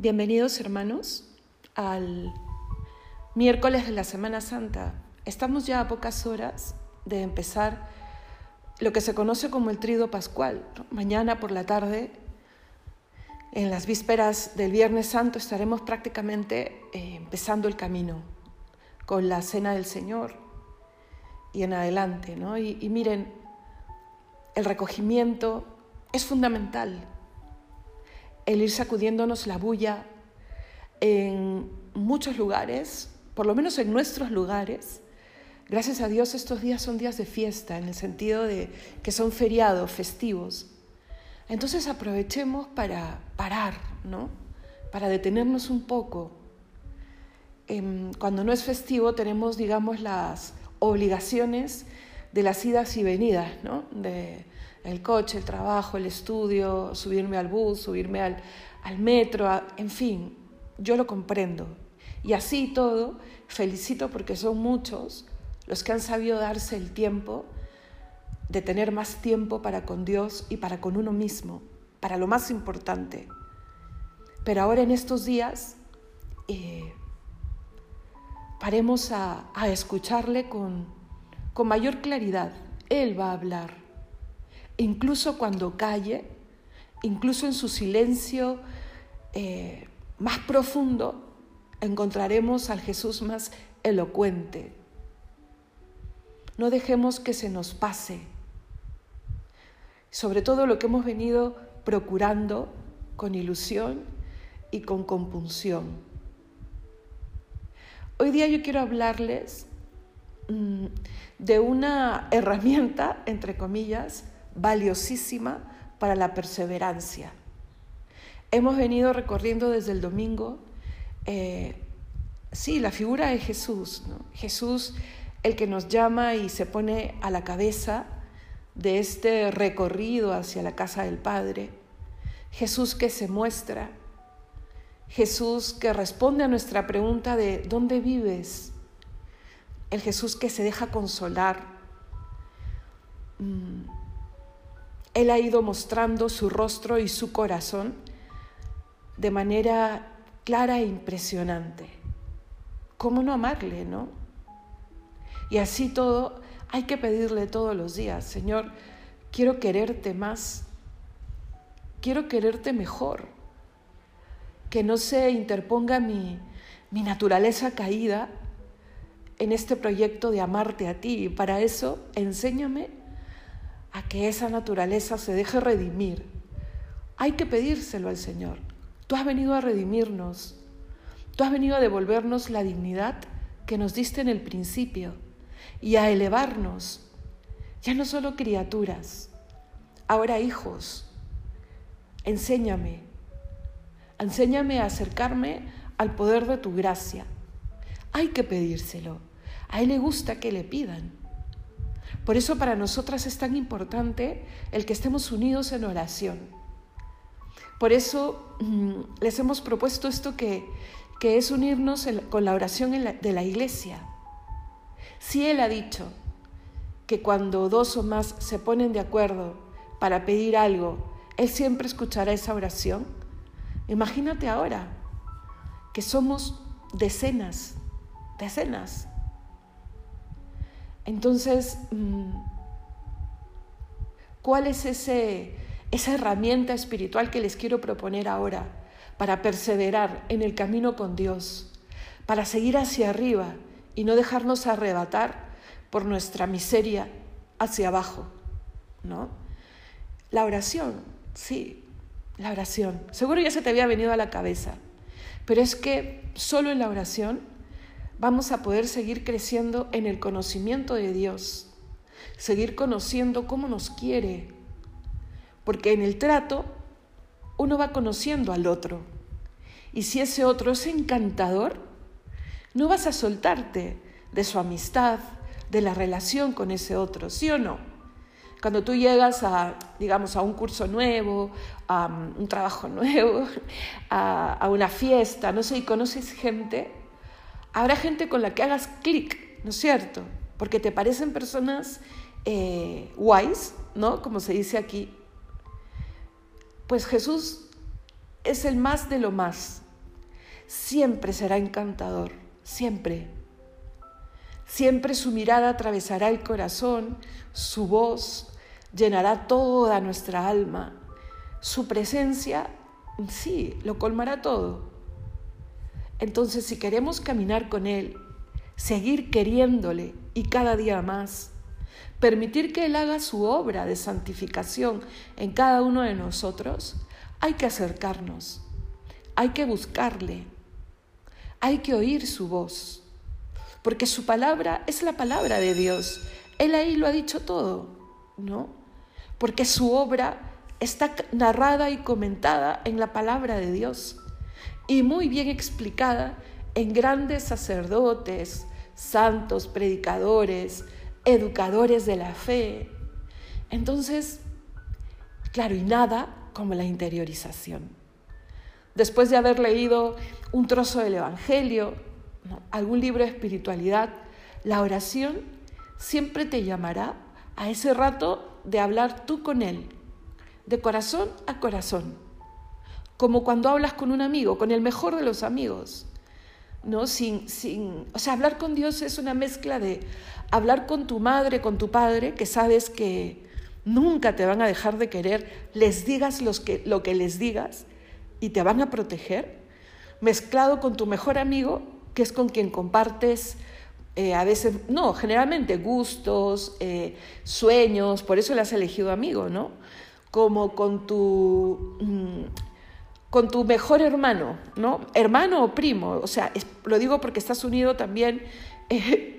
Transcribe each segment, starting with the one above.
Bienvenidos hermanos al miércoles de la Semana Santa. Estamos ya a pocas horas de empezar lo que se conoce como el trido pascual. Mañana por la tarde, en las vísperas del Viernes Santo, estaremos prácticamente eh, empezando el camino con la cena del Señor y en adelante. ¿no? y miren, el recogimiento es fundamental el ir sacudiéndonos la bulla en muchos lugares, por lo menos en nuestros lugares. Gracias a Dios estos días son días de fiesta, en el sentido de que son feriados, festivos. Entonces aprovechemos para parar, ¿no? Para detenernos un poco. Em, cuando no es festivo tenemos, digamos, las obligaciones de las idas y venidas, ¿no? De, el coche, el trabajo, el estudio, subirme al bus, subirme al, metro, en fin, yo lo comprendo. Y así todo, felicito porque son muchos los que han sabido darse el tiempo de tener más tiempo para con Dios y para con uno mismo, para lo más importante. Pero ahora en estos días, eh, paremos a, escucharle con, con mayor claridad. Él va a hablar incluso cuando calle, incluso en su silencio eh, más profundo, encontraremos al Jesús más elocuente. No dejemos que se nos pase, sobre todo lo que hemos venido procurando con ilusión y con compunción. Hoy día yo quiero hablarles mm, de una herramienta, entre comillas, valiosísima para la perseverancia. Hemos venido recorriendo desde el domingo, eh, sí, la figura de Jesús, Jesús el que nos llama y se pone a la cabeza de este recorrido hacia la casa del Padre, Jesús que se muestra, Jesús que responde a nuestra pregunta de ¿dónde vives? El Jesús que se deja consolar. Mm, él ha ido mostrando su rostro y su corazón de manera clara e impresionante. ¿Cómo no amarle, no? Y así todo, hay que pedirle todos los días, Señor, quiero quererte más, quiero quererte mejor, que no se interponga mi, mi naturaleza caída en este proyecto de amarte a ti. Y para eso, enséñame a que esa naturaleza se deje redimir. Hay que pedírselo al Señor. Tú has venido a redimirnos. Tú has venido a devolvernos la dignidad que nos diste en el principio y a elevarnos. Ya no solo criaturas, ahora hijos. Enséñame. Enséñame a acercarme al poder de tu gracia. Hay que pedírselo. A Él le gusta que le pidan. Por eso para nosotras es tan importante el que estemos unidos en oración. Por eso mm, les hemos propuesto esto que, que es unirnos con la oración de la iglesia. Si Él ha dicho que cuando dos o más se ponen de acuerdo para pedir algo, Él siempre escuchará esa oración, imagínate ahora que somos decenas, decenas entonces, mm, ¿cuál es ese, esa herramienta espiritual que les quiero proponer ahora para perseverar en el camino con Dios, para seguir hacia arriba y no dejarnos arrebatar por nuestra miseria hacia abajo? ¿No? La oración, sí, la oración. Seguro ya se te había venido a la cabeza, pero es que solo en la oración vamos a poder seguir creciendo en el conocimiento de Dios, seguir conociendo cómo nos quiere, porque en el trato uno va conociendo al otro. Y si ese otro es encantador, no vas a soltarte de su amistad, de la relación con ese otro, ¿sí o no? Cuando tú llegas a, digamos, a un curso nuevo, a un trabajo nuevo, a, a una fiesta, no sé, y conoces gente, habrá gente con la que hagas clic, ¿no es cierto? Porque te parecen personas eh, wise, ¿no? Como se dice aquí. Pues Jesús es el más de lo más. siempre será encantador, siempre. Siempre su mirada atravesará el corazón, su voz llenará toda nuestra alma, su presencia, sí, lo colmará todo. Entonces, si queremos caminar con Él, seguir queriéndole y cada día más, permitir que Él haga su obra de santificación en cada uno de nosotros, hay que acercarnos, hay que buscarle, hay que oír su voz, porque su palabra es la palabra de Dios. Él ahí lo ha dicho todo, ¿no? Porque su obra está narrada y comentada en la palabra de Dios y muy bien explicada en grandes sacerdotes, santos, predicadores, educadores de la fe. Entonces, claro, y nada como la interiorización. Después de haber leído un trozo del Evangelio, algún libro de espiritualidad, la oración siempre te llamará a ese rato de hablar tú con Él, de corazón a corazón, como cuando hablas con un amigo, con el mejor de los amigos. ¿no? Sin, sin, o sea, hablar con Dios es una mezcla de hablar con tu madre, con tu padre, que sabes que nunca te van a dejar de querer, les digas los que, lo que les digas y te van a proteger, mezclado con tu mejor amigo, que es con quien compartes eh, a veces, no, generalmente gustos, eh, sueños, por eso le has elegido amigo, ¿no? Como con tu, mm, con tu mejor hermano, ¿no? Hermano o primo, o sea, lo digo porque estás unido también. Eh,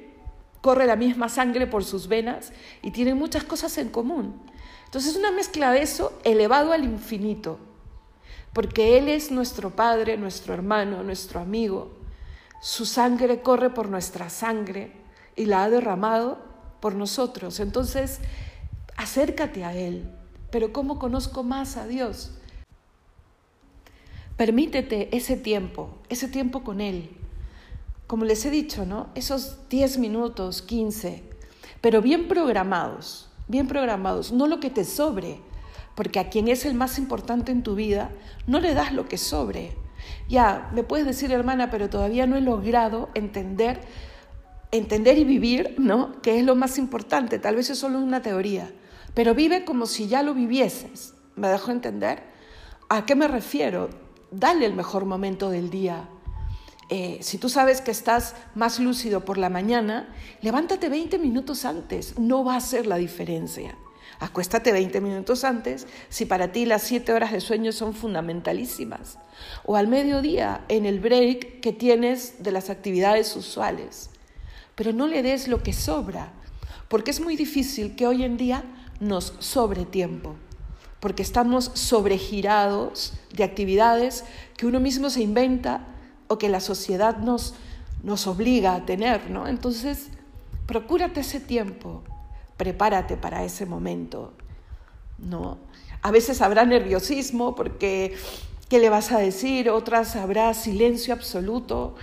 corre la misma sangre por sus venas y tienen muchas cosas en común. Entonces es una mezcla de eso elevado al infinito, porque Él es nuestro Padre, nuestro hermano, nuestro amigo. Su sangre corre por nuestra sangre y la ha derramado por nosotros. Entonces, acércate a Él. Pero ¿cómo conozco más a Dios? Permítete ese tiempo, ese tiempo con Él como les he dicho, ¿no? Esos 10 minutos, 15, pero bien programados, bien programados, no lo que te sobre, porque a quien es el más importante en tu vida, no le das lo que sobre. Ya, me puedes decir, hermana, pero todavía no he logrado entender, entender y vivir, ¿no? Que es lo más importante, tal vez es solo una teoría, pero vive como si ya lo vivieses. ¿Me dejo entender? ¿A qué me refiero? Dale el mejor momento del día eh, si tú sabes que estás más lúcido por la mañana, levántate 20 minutos antes, no va a ser la diferencia. Acuéstate 20 minutos antes si para ti las 7 horas de sueño son fundamentalísimas. O al mediodía, en el break que tienes de las actividades usuales. Pero no le des lo que sobra, porque es muy difícil que hoy en día nos sobre tiempo, porque estamos sobregirados de actividades que uno mismo se inventa o que la sociedad nos, nos obliga a tener, ¿no? Entonces, procúrate ese tiempo, prepárate para ese momento, ¿no? A veces habrá nerviosismo porque ¿qué le vas a decir? Otras habrá silencio absoluto,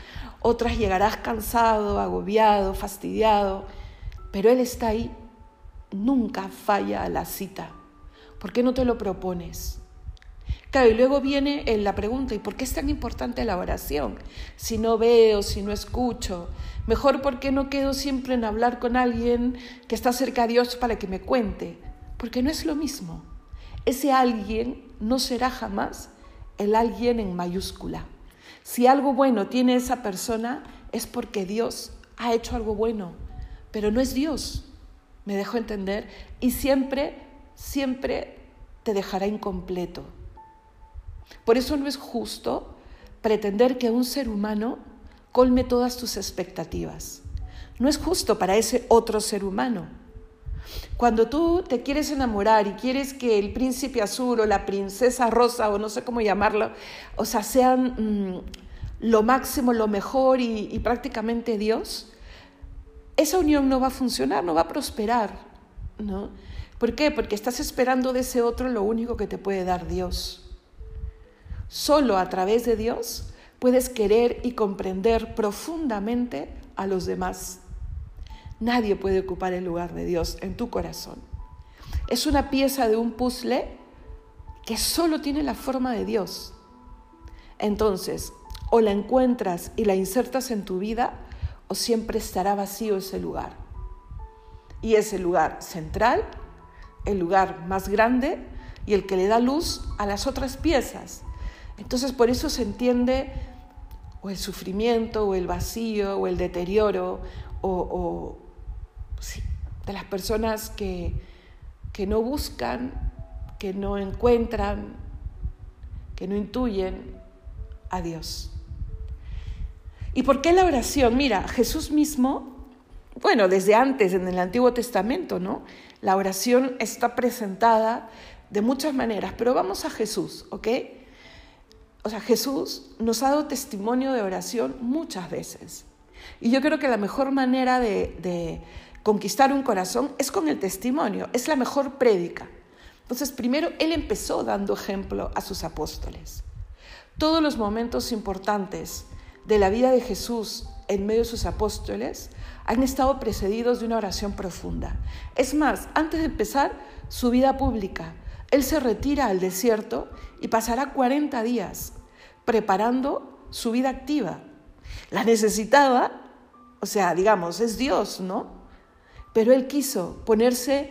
otras llegarás cansado, agobiado, fastidiado, pero Él está ahí, nunca falla la cita. ¿Por qué no te lo propones? Claro, y luego viene eh, la pregunta, ¿y por qué es tan importante la oración? Si no veo, si no escucho, mejor por qué no quedo siempre en hablar con alguien que está cerca de Dios para que me cuente, porque no es lo mismo. Ese alguien no será jamás el alguien en mayúscula. Si algo bueno tiene esa persona es porque Dios ha hecho algo bueno, pero no es Dios, me dejo entender, y siempre, siempre te dejará incompleto. Por eso no es justo pretender que un ser humano colme todas tus expectativas. No es justo para ese otro ser humano. Cuando tú te quieres enamorar y quieres que el príncipe azul o la princesa rosa o no sé cómo llamarlo, o sea, sean mm, lo máximo, lo mejor y, y prácticamente Dios, esa unión no va a funcionar, no va a prosperar, ¿no? ¿Por qué? Porque estás esperando de ese otro lo único que te puede dar Dios. Solo a través de Dios puedes querer y comprender profundamente a los demás. Nadie puede ocupar el lugar de Dios en tu corazón. Es una pieza de un puzzle que solo tiene la forma de Dios. Entonces, O la encuentras y la insertas en tu vida, o siempre estará vacío ese lugar. Y es el lugar central, el lugar más grande y el que le da luz a las otras piezas. Entonces por eso se entiende o el sufrimiento, o el vacío, o el deterioro, o, de las personas que, que no buscan, que no encuentran, que no intuyen a Dios. ¿Y por qué la oración? Mira, Jesús mismo, bueno, desde antes en el Antiguo Testamento, ¿no? La oración está presentada de muchas maneras, pero vamos a Jesús, ¿ok? O sea, Jesús nos ha dado testimonio de oración muchas veces. Y yo creo que la mejor manera de, conquistar un corazón es con el testimonio, es la mejor prédica. Entonces, primero, Él empezó dando ejemplo a sus apóstoles. Todos los momentos importantes de la vida de Jesús en medio de sus apóstoles han estado precedidos de una oración profunda. Es más, antes de empezar su vida pública, Él se retira al desierto y pasará 40 días preparando su vida activa. La necesitaba, o sea, digamos, es Dios, ¿no? Pero Él quiso ponerse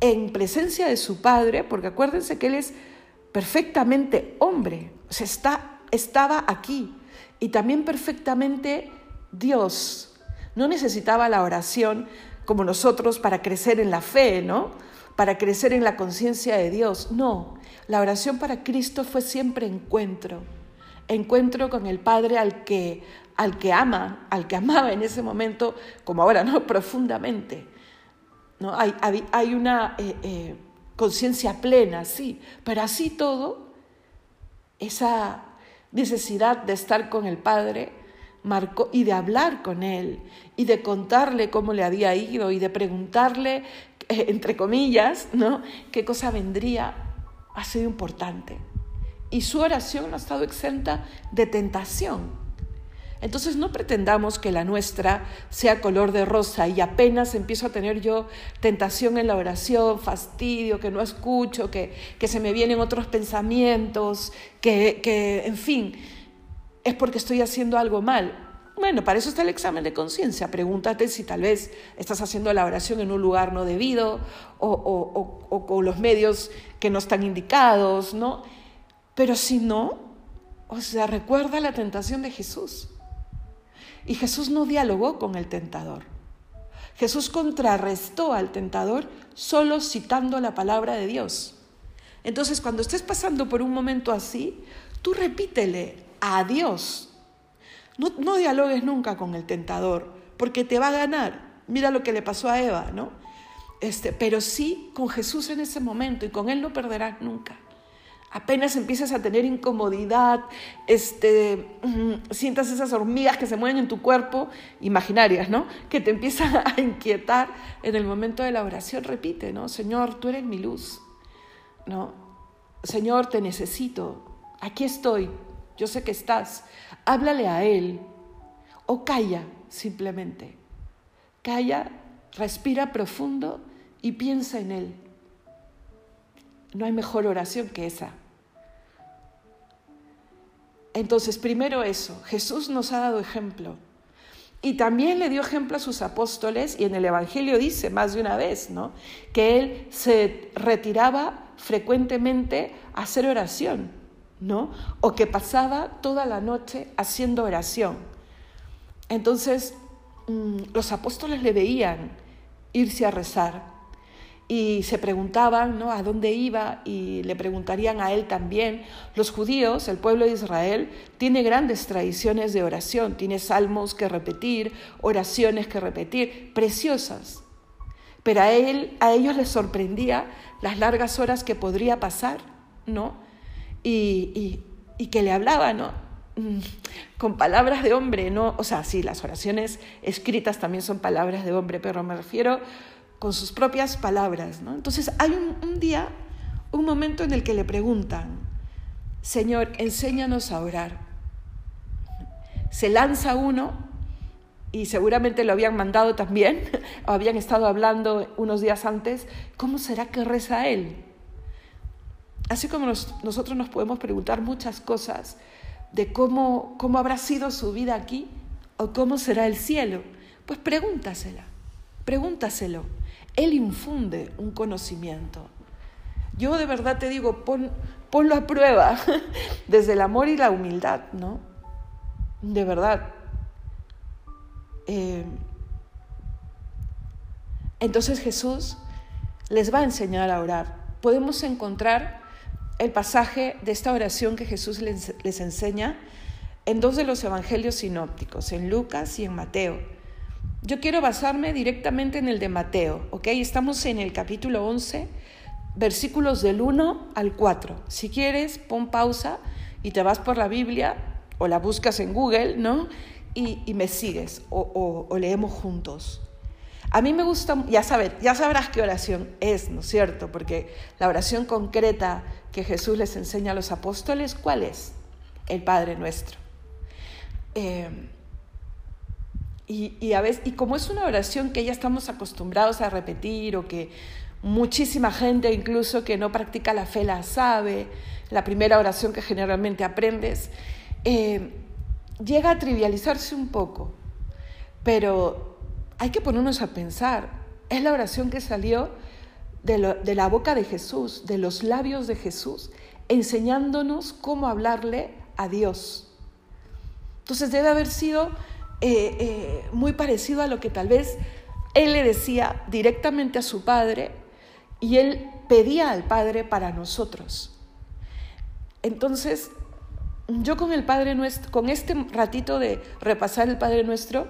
en presencia de su Padre, porque acuérdense que Él es perfectamente hombre, o sea, está, estaba aquí, y también perfectamente Dios. No necesitaba la oración como nosotros para crecer en la fe, ¿no? Para crecer en la conciencia de Dios. No, la oración para Cristo fue siempre encuentro. Encuentro con el Padre al que, al que ama, al que amaba en ese momento, como ahora, ¿no? Profundamente. ¿no? Hay, hay, una eh, eh, conciencia plena, sí, pero así todo, esa necesidad de estar con el Padre marcó, y de hablar con Él y de contarle cómo le había ido y de preguntarle, eh, entre comillas, ¿no? qué cosa vendría, ha sido importante. Y su oración no ha estado exenta de tentación. Entonces no pretendamos que la nuestra sea color de rosa y apenas empiezo a tener yo tentación en la oración, fastidio, que no escucho, que, que se me vienen otros pensamientos, que, que, en fin, es porque estoy haciendo algo mal. Bueno, para eso está el examen de conciencia. Pregúntate si tal vez estás haciendo la oración en un lugar no debido o, o, o, con los medios que no están indicados, ¿no? Pero si no, o sea, recuerda la tentación de Jesús. Y Jesús no dialogó con el tentador. Jesús contrarrestó al tentador solo citando la palabra de Dios. Entonces, cuando estés pasando por un momento así, tú repítele a Dios. No, no dialogues nunca con el tentador, porque te va a ganar. Mira lo que le pasó a Eva, ¿no? Este, pero sí con Jesús en ese momento y con Él no perderás nunca apenas empiezas a tener incomodidad, este, mm, sientas esas hormigas que se mueven en tu cuerpo, imaginarias, ¿no? Que te empiezan a inquietar en el momento de la oración, repite, ¿no? Señor, tú eres mi luz, ¿no? Señor, te necesito, aquí estoy, yo sé que estás, háblale a Él o calla simplemente, calla, respira profundo y piensa en Él. No hay mejor oración que esa. Entonces, primero eso, Jesús nos ha dado ejemplo. Y también le dio ejemplo a sus apóstoles, y en el Evangelio dice más de una vez, ¿no? Que él se retiraba frecuentemente a hacer oración, ¿no? O que pasaba toda la noche haciendo oración. Entonces, mm, los apóstoles le veían irse a rezar y se preguntaban ¿no? a dónde iba y le preguntarían a él también. Los judíos, el pueblo de Israel, tiene grandes tradiciones de oración, tiene salmos que repetir, oraciones que repetir, preciosas. Pero a, él, a ellos les sorprendía las largas horas que podría pasar, ¿no? Y, y, que le hablaba, ¿no? Mm, con palabras de hombre, ¿no? O sea, sí, las oraciones escritas también son palabras de hombre, pero me refiero con sus propias palabras. ¿no? Entonces hay un, día, un momento en el que le preguntan, Señor, enséñanos a orar. Se lanza uno y seguramente lo habían mandado también, o habían estado hablando unos días antes, ¿cómo será que reza él? Así como nosotros nos podemos preguntar muchas cosas, de cómo, cómo habrá sido su vida aquí o cómo será el cielo, pues pregúntasela, pregúntaselo. Él infunde un conocimiento. Yo de verdad te digo, pon, ponlo a prueba desde el amor y la humildad, ¿no? De verdad. Eh, entonces Jesús les va a enseñar a orar. Podemos encontrar el pasaje de esta oración que Jesús les, enseña en dos de los evangelios sinópticos, en Lucas y en Mateo. Yo quiero basarme directamente en el de Mateo, ¿ok? Estamos en el capítulo 11, versículos del 1 al 4. Si quieres, pon pausa y te vas por la Biblia o la buscas en Google, ¿no? Y, me sigues o, o, leemos juntos. A mí me gusta, ya, sabes, ya sabrás qué oración es, ¿no es cierto? Porque la oración concreta que Jesús les enseña a los apóstoles, ¿cuál es? El Padre nuestro. Eh, y, a veces, y como es una oración que ya estamos acostumbrados a repetir o que muchísima gente incluso que no practica la fe la sabe, la primera oración que generalmente aprendes, eh, llega a trivializarse un poco, pero hay que ponernos a pensar, es la oración que salió de, la boca de Jesús, de los labios de Jesús, enseñándonos cómo hablarle a Dios. Entonces debe haber sido eh, eh, muy parecido a lo que tal vez él le decía directamente a su padre y él pedía al Padre para nosotros. Entonces, yo con el Padre Nuestro, con este ratito de repasar el Padre Nuestro,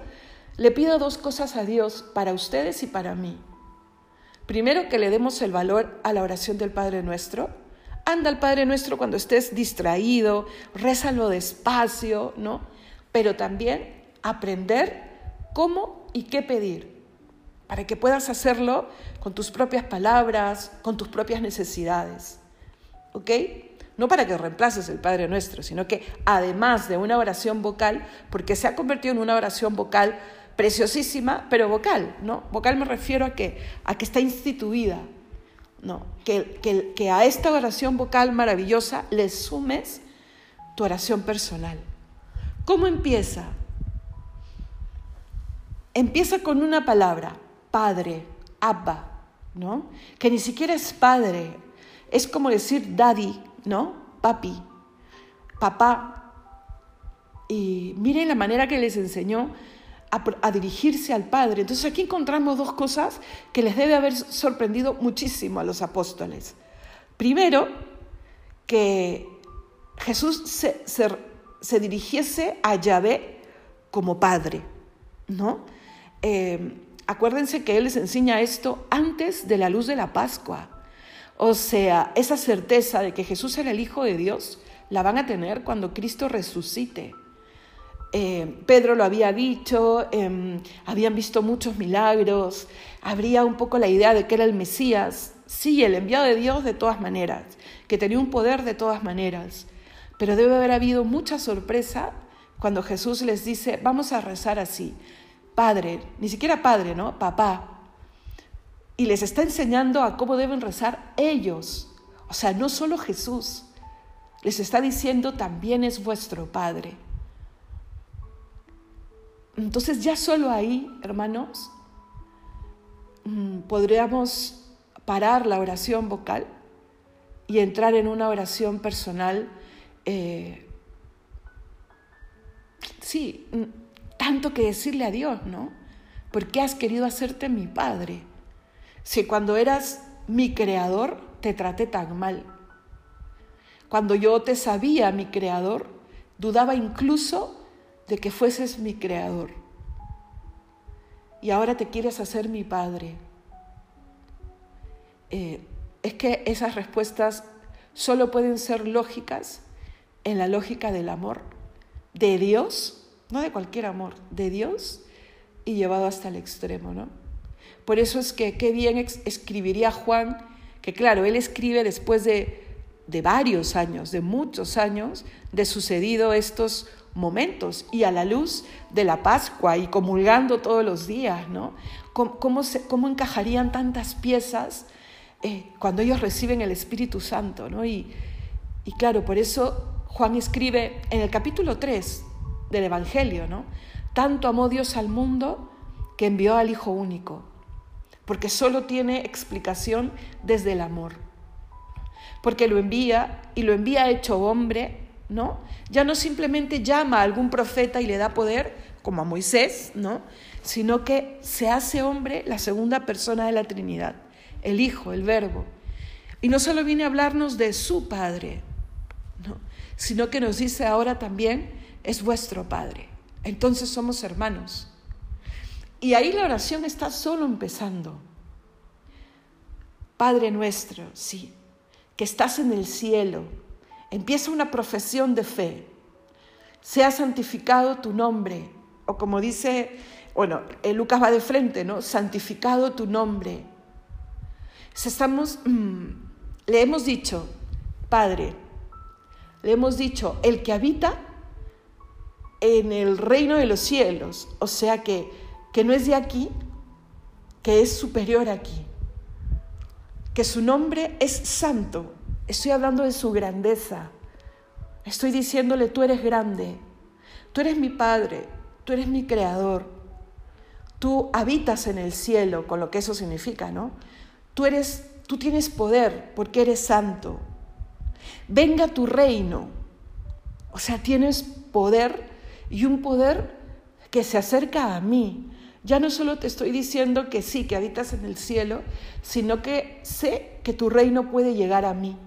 le pido dos cosas a Dios para ustedes y para mí. Primero, que le demos el valor a la oración del Padre Nuestro. Anda al Padre Nuestro cuando estés distraído, rézalo despacio, ¿no? Pero también aprender cómo y qué pedir, para que puedas hacerlo con tus propias palabras, con tus propias necesidades. ¿Ok? No para que reemplaces el Padre Nuestro, sino que además de una oración vocal, porque se ha convertido en una oración vocal preciosísima, pero vocal, ¿no? Vocal me refiero a que, a que está instituida, ¿no? Que, que, que a esta oración vocal maravillosa le sumes tu oración personal. ¿Cómo empieza? empieza con una palabra, padre, abba, ¿no? Que ni siquiera es padre, es como decir daddy, ¿no? Papi, papá. Y miren la manera que les enseñó a, dirigirse al Padre. Entonces aquí encontramos dos cosas que les debe haber sorprendido muchísimo a los apóstoles. Primero, que Jesús se, se, se dirigiese a Yahvé como Padre, ¿no? Eh, acuérdense que Él les enseña esto antes de la luz de la Pascua. O sea, esa certeza de que Jesús era el Hijo de Dios la van a tener cuando Cristo resucite. Eh, Pedro lo había dicho, em, habían visto muchos milagros, habría un poco la idea de que era el Mesías, sí, el enviado de Dios de todas maneras, que tenía un poder de todas maneras, pero debe haber habido mucha sorpresa cuando Jesús les dice, vamos a rezar así, padre, ni siquiera padre, ¿no? Papá. Y les está enseñando a cómo deben rezar ellos. O sea, no solo Jesús. Les está diciendo también es vuestro Padre. Entonces ya solo ahí, hermanos, mm, podríamos parar la oración vocal y entrar en una oración personal. Eh, sí, tanto que decirle a Dios, ¿no? ¿Por qué has querido hacerte mi padre? Si cuando eras mi creador te traté tan mal. Cuando yo te sabía mi creador, dudaba incluso de que fueses mi creador. Y ahora te quieres hacer mi padre. Eh, es que esas respuestas solo pueden ser lógicas en la lógica del amor de Dios no de cualquier amor, de Dios y llevado hasta el extremo, ¿no? Por eso es que qué bien escribiría Juan, que claro, él escribe después de, de varios años, de muchos años, de sucedido estos momentos y a la luz de la Pascua y comulgando todos los días, ¿no? ¿Cómo, se, cómo encajarían tantas piezas eh, cuando ellos reciben el Espíritu Santo, ¿no? Y, y claro, por eso Juan escribe en el capítulo 3 del Evangelio, ¿no? Tanto amó Dios al mundo que envió al Hijo único, porque solo tiene explicación desde el amor. Porque lo envía y lo envía hecho hombre, ¿no? Ya no simplemente llama a algún profeta y le da poder, como a Moisés, ¿no? Sino que se hace hombre la segunda persona de la Trinidad, el Hijo, el Verbo. Y no solo viene a hablarnos de su Padre, ¿no? sino que nos dice ahora también, es vuestro Padre. Entonces somos hermanos. Y ahí la oración está solo empezando. Padre nuestro, sí, que estás en el cielo, empieza una profesión de fe. Sea santificado tu nombre, o como dice, bueno, Lucas va de frente, ¿no? Santificado tu nombre. estamos, mm, le hemos dicho, Padre, le hemos dicho, el que habita en el reino de los cielos, o sea que que no es de aquí, que es superior aquí, que su nombre es santo. Estoy hablando de su grandeza. Estoy diciéndole, tú eres grande, tú eres mi Padre, tú eres mi Creador, tú habitas en el cielo, con lo que eso significa, ¿no? Tú eres, tú tienes poder porque eres santo. Venga tu reino. O sea, tienes poder y un poder que se acerca a mí, ya no solo te estoy diciendo que sí, que habitas en el cielo, sino que sé que tu reino puede llegar a mí,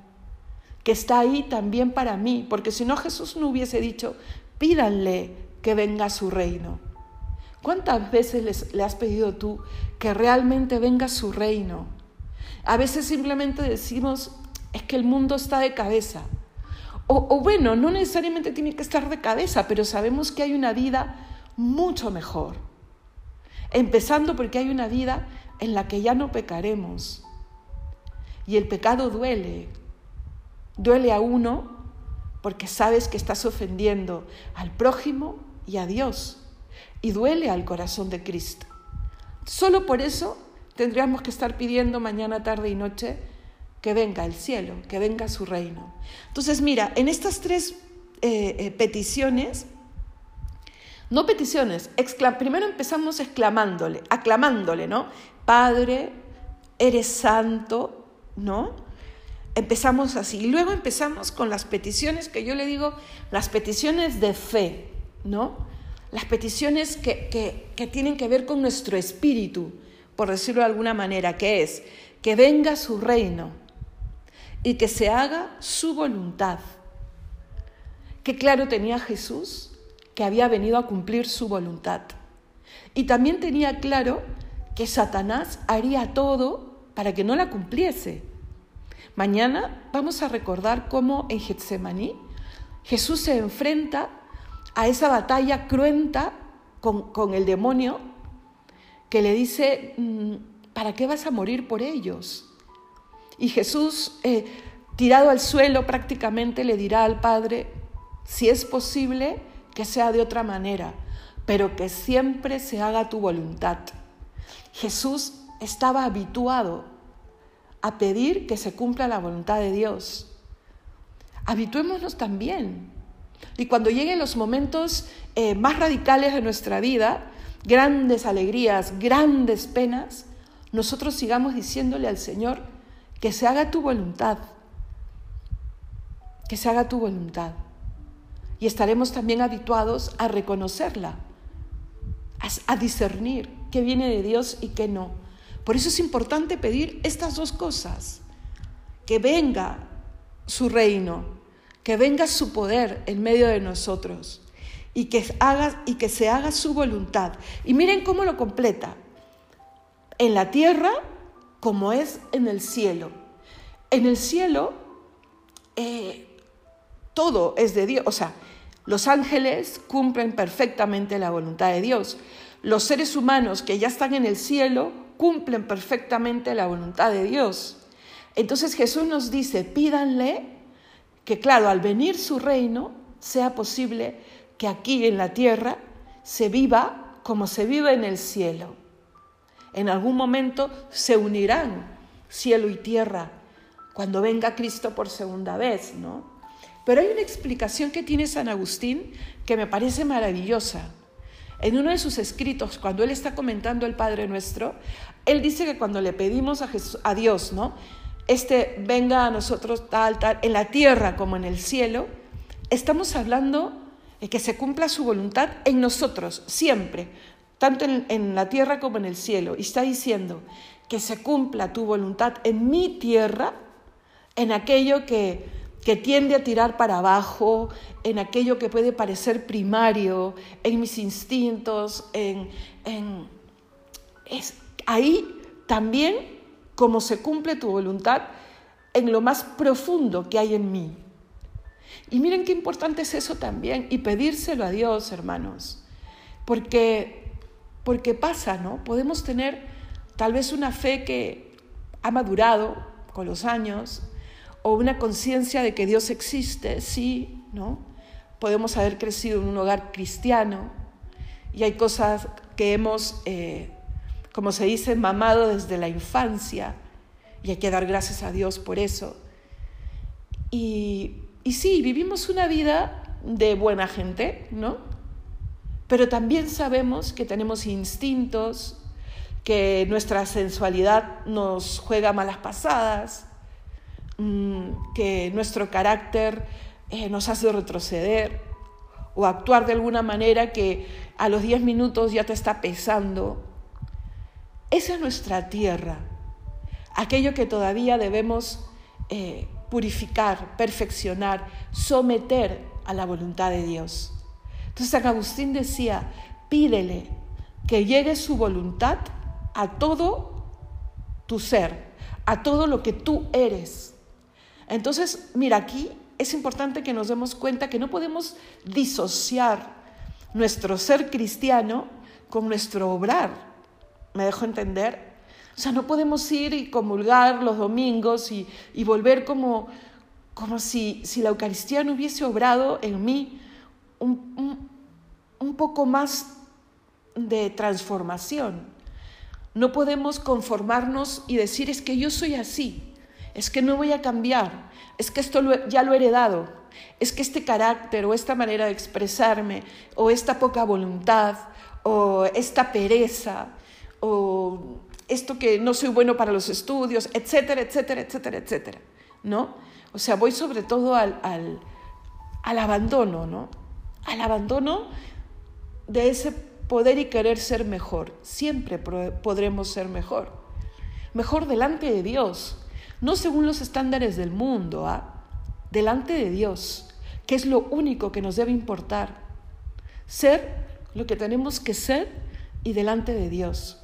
que está ahí también para mí, porque si no Jesús no hubiese dicho, pídanle que venga su reino. ¿Cuántas veces le has pedido tú que realmente venga su reino? A veces simplemente decimos, es que el mundo está de cabeza. O, o bueno, no necesariamente tiene que estar de cabeza, pero sabemos que hay una vida mucho mejor Empezando porque hay una vida en la que ya no pecaremos. Y el pecado duele. Duele a uno porque sabes que estás ofendiendo al prójimo y a Dios. Y duele al corazón de Cristo. Solo por eso tendríamos que estar pidiendo mañana, tarde y noche que venga el cielo, que venga su reino. Entonces, mira, en estas tres eh, eh, peticiones no peticiones, primero empezamos exclamándole, aclamándole, ¿no? Padre, eres santo, ¿no? Empezamos así. Y luego empezamos con las peticiones que yo le digo, las peticiones de fe, ¿no? Las peticiones que, que, que tienen que ver con nuestro espíritu, por decirlo de alguna manera, que es que venga su reino y que se haga su voluntad. Qué claro tenía Jesús que había venido a cumplir su voluntad. Y también tenía claro que Satanás haría todo para que no la cumpliese. Mañana vamos a recordar cómo en Getsemaní Jesús se enfrenta a esa batalla cruenta con, el demonio que le dice, mm, ¿para qué vas a morir por ellos? Y Jesús, eh, tirado al suelo prácticamente, le dirá al Padre, si es posible, que sea de otra manera, pero que siempre se haga tu voluntad. Jesús estaba habituado a pedir que se cumpla la voluntad de Dios. Habituémonos también. Y cuando lleguen los momentos eh, más radicales de nuestra vida, grandes alegrías, grandes penas, nosotros sigamos diciéndole al Señor que se haga tu voluntad, que se haga tu voluntad y estaremos también habituados a reconocerla, a, discernir qué viene de Dios y qué no. Por eso es importante pedir estas dos cosas, que venga su reino, que venga su poder en medio de nosotros y que, haga, y que se haga su voluntad. Y miren cómo lo completa, en la tierra como es en el cielo. En el cielo eh, todo es de Dios, o sea, los ángeles cumplen perfectamente la voluntad de Dios. Los seres humanos que ya están en el cielo cumplen perfectamente la voluntad de Dios. Entonces Jesús nos dice, pídanle que claro, al venir su reino, sea posible que aquí en la tierra se viva como se vive en el cielo. En algún momento se unirán cielo y tierra cuando venga Cristo por segunda vez, ¿no? Pero hay una explicación que tiene San Agustín que me parece maravillosa. En uno de sus escritos, cuando él está comentando el Padre Nuestro, él dice que cuando le pedimos a, Dios, ¿no? Este venga a nosotros tal, tal, en la tierra como en el cielo, estamos hablando de que se cumpla su voluntad en nosotros, siempre, tanto en la tierra como en el cielo. Y está diciendo que se cumpla tu voluntad en mi tierra, en aquello que que tiende a tirar para abajo, en aquello que puede parecer primario, en mis instintos, en, es ahí también como se cumple tu voluntad en lo más profundo que hay en mí. Y miren qué importante es eso también y pedírselo a Dios, hermanos, porque porque pasa, ¿no? Podemos tener tal vez una fe que ha madurado con los años, o una conciencia de que Dios existe, sí, ¿no? Podemos haber crecido en un hogar cristiano y hay cosas que hemos, eh, como se dice, mamado desde la infancia y hay que dar gracias a Dios por eso. Y, y sí, vivimos una vida de buena gente, ¿no? Pero también sabemos que tenemos instintos, que nuestra sensualidad nos juega malas pasadas, que nuestro carácter eh, nos hace retroceder o actuar de alguna manera que a los 10 minutos ya te está pesando. Esa es nuestra tierra, aquello que todavía debemos eh, purificar, perfeccionar, someter a la voluntad de Dios. Entonces San Agustín decía, pídele que llegue su voluntad a todo tu ser, a todo lo que tú eres. Entonces, mira, aquí es importante que nos demos cuenta que no podemos disociar nuestro ser cristiano con nuestro obrar. ¿Me dejo entender? O sea, no podemos ir y comulgar los domingos y, volver como, como si, si, la Eucaristía no hubiese obrado en mí un, un poco más de transformación. No podemos conformarnos y decir es que yo soy así es que no voy a cambiar, es que esto ya lo he heredado, es que este carácter o esta manera de expresarme o esta poca voluntad o esta pereza o esto que no soy bueno para los estudios, etcétera, etcétera, etcétera, etcétera, ¿no? O sea, voy sobre todo al, al, al abandono, ¿no? Al abandono de ese poder y querer ser mejor. Siempre podremos ser mejor. Mejor delante de Dios, no según los estándares del mundo, ¿ah? delante de Dios, que es lo único que nos debe importar. Ser lo que tenemos que ser y delante de Dios.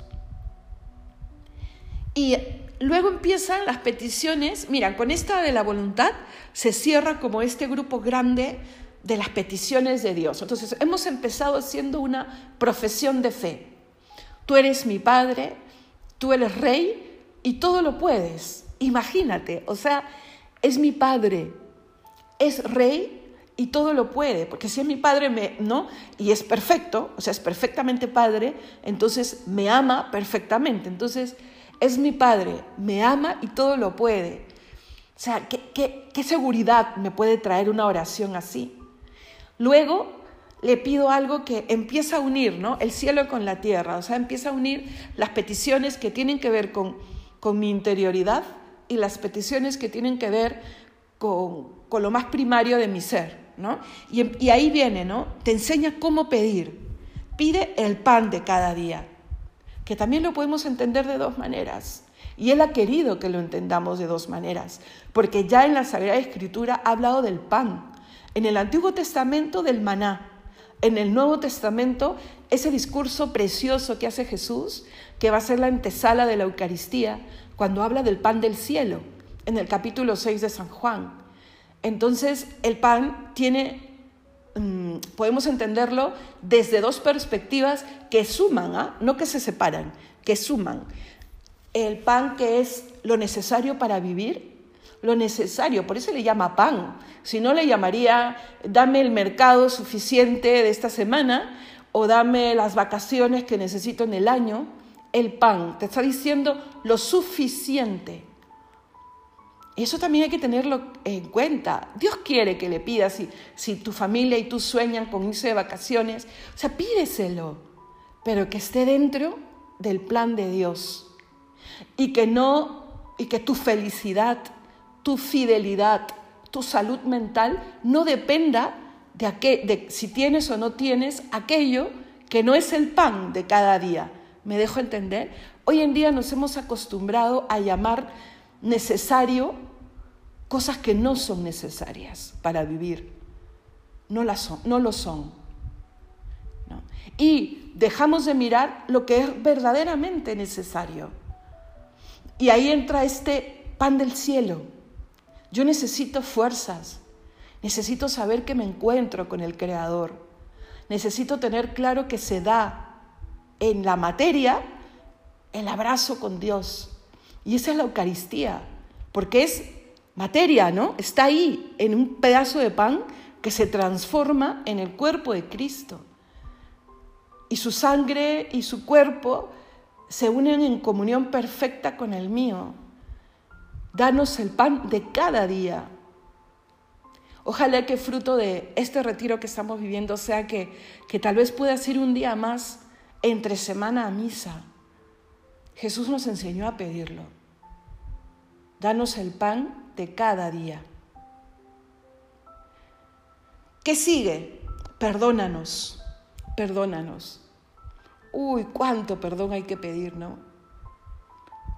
Y luego empiezan las peticiones, mira, con esta de la voluntad se cierra como este grupo grande de las peticiones de Dios. Entonces, hemos empezado haciendo una profesión de fe. Tú eres mi Padre, tú eres Rey y todo lo puedes. Imagínate, o sea, es mi padre, es rey y todo lo puede, porque si es mi padre, me, ¿no? Y es perfecto, o sea, es perfectamente padre, entonces me ama perfectamente. Entonces, es mi padre, me ama y todo lo puede. O sea, ¿qué, qué seguridad me puede traer una oración así? Luego le pido algo que empieza a unir, ¿no? El cielo con la tierra, o sea, empieza a unir las peticiones que tienen que ver con, con mi interioridad, y las peticiones que tienen que ver con, lo más primario de mi ser. ¿no? Y, ahí viene, ¿no? Te enseña cómo pedir. Pide el pan de cada día, que también lo podemos entender de dos maneras. Y Él ha querido que lo entendamos de dos maneras, porque ya en la Sagrada Escritura ha hablado del pan, en el Antiguo Testamento del maná, en el Nuevo Testamento ese discurso precioso que hace Jesús, que va a ser la antesala de la Eucaristía, cuando habla del pan del cielo, en el capítulo 6 de San Juan. Entonces, el pan tiene, mm, podemos entenderlo desde dos perspectivas que suman, ¿ah? no que se separan, que suman. El pan que es lo necesario para vivir, lo necesario, por eso le llama pan. Si no le llamaría, dame el mercado suficiente de esta semana o dame las vacaciones que necesito en el año el pan, te está diciendo lo suficiente. Eso también hay que tenerlo en cuenta. Dios quiere que le pidas si, tu familia y tú sueñan con irse de vacaciones. O sea, pídeselo, pero que esté dentro del plan de Dios. Y que no, y que tu felicidad, tu fidelidad, tu salud mental no dependa de, de si tienes o no tienes aquello que no es el pan de cada día. ¿Me dejo entender? Hoy en día nos hemos acostumbrado a llamar necesario cosas que no son necesarias para vivir. No, las son, no lo son. Y dejamos de mirar lo que es verdaderamente necesario. Y ahí entra este pan del cielo. Yo necesito fuerzas, necesito saber que me encuentro con el Creador, necesito tener claro que se da en la materia el abrazo con Dios. Y esa es la Eucaristía, porque es materia, ¿no? Está ahí en un pedazo de pan que se transforma en el cuerpo de Cristo. Y su sangre y su cuerpo se unen en comunión perfecta con el mío. Danos el pan de cada día. Ojalá que fruto de este retiro que estamos viviendo sea que, que tal vez pueda ser un día más entre semana a misa. Jesús nos enseñó a pedirlo. Danos el pan de cada día. ¿Qué sigue? Perdónanos, perdónanos. Uy, cuánto perdón hay que pedir, ¿no?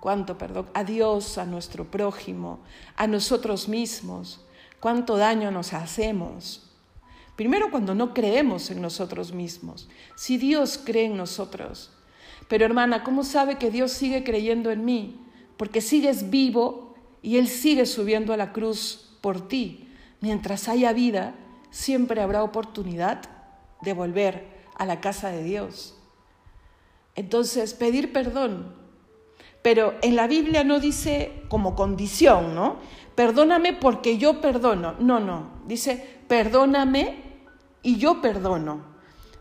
Cuánto perdón a Dios, a nuestro prójimo, a nosotros mismos. Cuánto daño nos hacemos. Primero cuando no creemos en nosotros mismos. Si Dios cree en nosotros. Pero hermana, ¿cómo sabe que Dios sigue creyendo en mí? Porque sigues vivo y Él sigue subiendo a la cruz por ti. Mientras haya vida, siempre habrá oportunidad de volver a la casa de Dios. Entonces, pedir perdón. Pero en la Biblia no dice como condición, ¿no? Perdóname porque yo perdono. No, no. Dice, perdóname y yo perdono.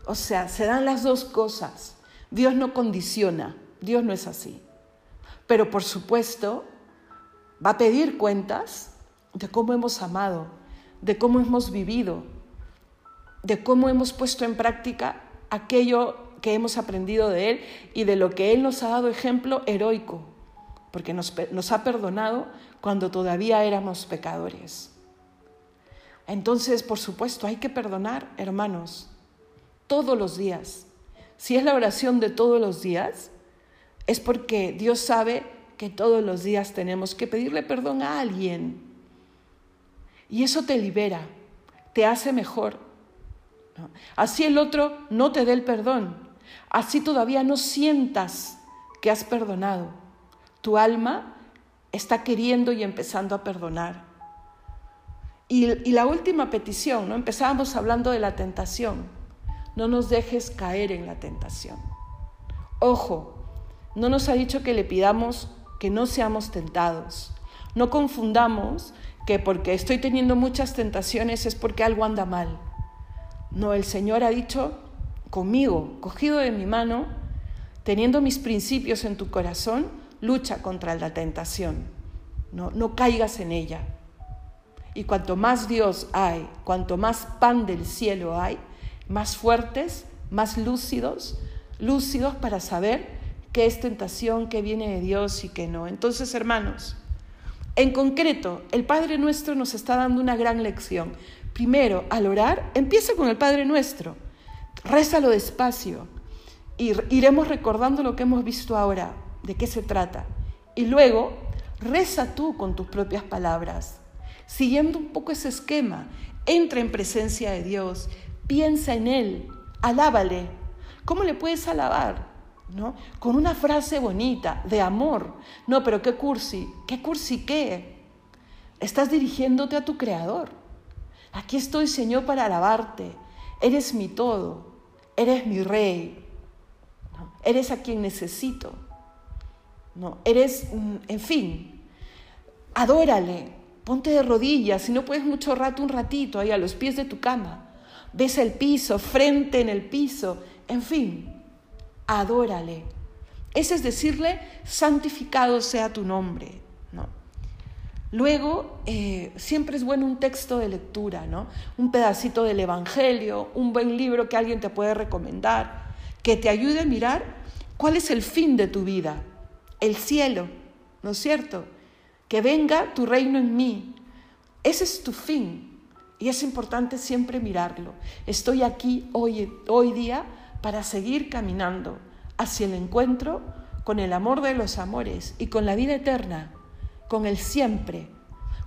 O sea, se dan las dos cosas. Dios no condiciona. Dios no es así. Pero por supuesto, va a pedir cuentas de cómo hemos amado, de cómo hemos vivido, de cómo hemos puesto en práctica aquello que hemos aprendido de Él y de lo que Él nos ha dado ejemplo heroico, porque nos, nos ha perdonado cuando todavía éramos pecadores. Entonces, por supuesto, hay que perdonar, hermanos, todos los días. Si es la oración de todos los días, es porque Dios sabe que todos los días tenemos que pedirle perdón a alguien. Y eso te libera, te hace mejor. Así el otro no te dé el perdón, así todavía no sientas que has perdonado. Tu alma está queriendo y empezando a perdonar. Y, la última petición, ¿no? Empezábamos hablando de la tentación. No nos dejes caer en la tentación. Ojo, no nos ha dicho que le pidamos que no seamos tentados. No confundamos que porque estoy teniendo muchas tentaciones es porque algo anda mal. No, el Señor ha dicho conmigo, cogido de mi mano, teniendo mis principios en tu corazón, lucha contra la tentación. No, no caigas en ella. Y cuanto más Dios hay, cuanto más pan del cielo hay, más fuertes, más lúcidos, lúcidos para saber qué es tentación, qué viene de Dios y qué no. Entonces, hermanos, en concreto, el Padre Nuestro nos está dando una gran lección. Primero, al orar, empieza con el Padre Nuestro. Rézalo despacio y iremos recordando lo que hemos visto ahora, de qué se trata. Y luego, reza tú con tus propias palabras, siguiendo un poco ese esquema. Entra en presencia de Dios, piensa en Él, alábale. ¿Cómo le puedes alabar? ¿No? Con una frase bonita, de amor. No, pero qué cursi, qué cursi qué. Estás dirigiéndote a tu Creador. Aquí estoy, Señor, para alabarte. Eres mi todo eres mi rey, eres a quien necesito, ¿no? eres, en fin, adórale, ponte de rodillas, si no puedes mucho rato, un ratito ahí a los pies de tu cama, ves el piso, frente en el piso, en fin, adórale. Ese es decirle, santificado sea tu nombre. ¿no? Luego, eh, siempre es bueno un texto de lectura, ¿no? Un pedacito del Evangelio, un buen libro que alguien te puede recomendar, que te ayude a mirar cuál es el fin de tu vida, el cielo, ¿no es cierto? Que venga tu reino en mí. Ese es tu fin. Y es importante siempre mirarlo. Estoy aquí hoy, hoy día para seguir caminando hacia el encuentro con el amor de los amores y con la vida eterna con el siempre.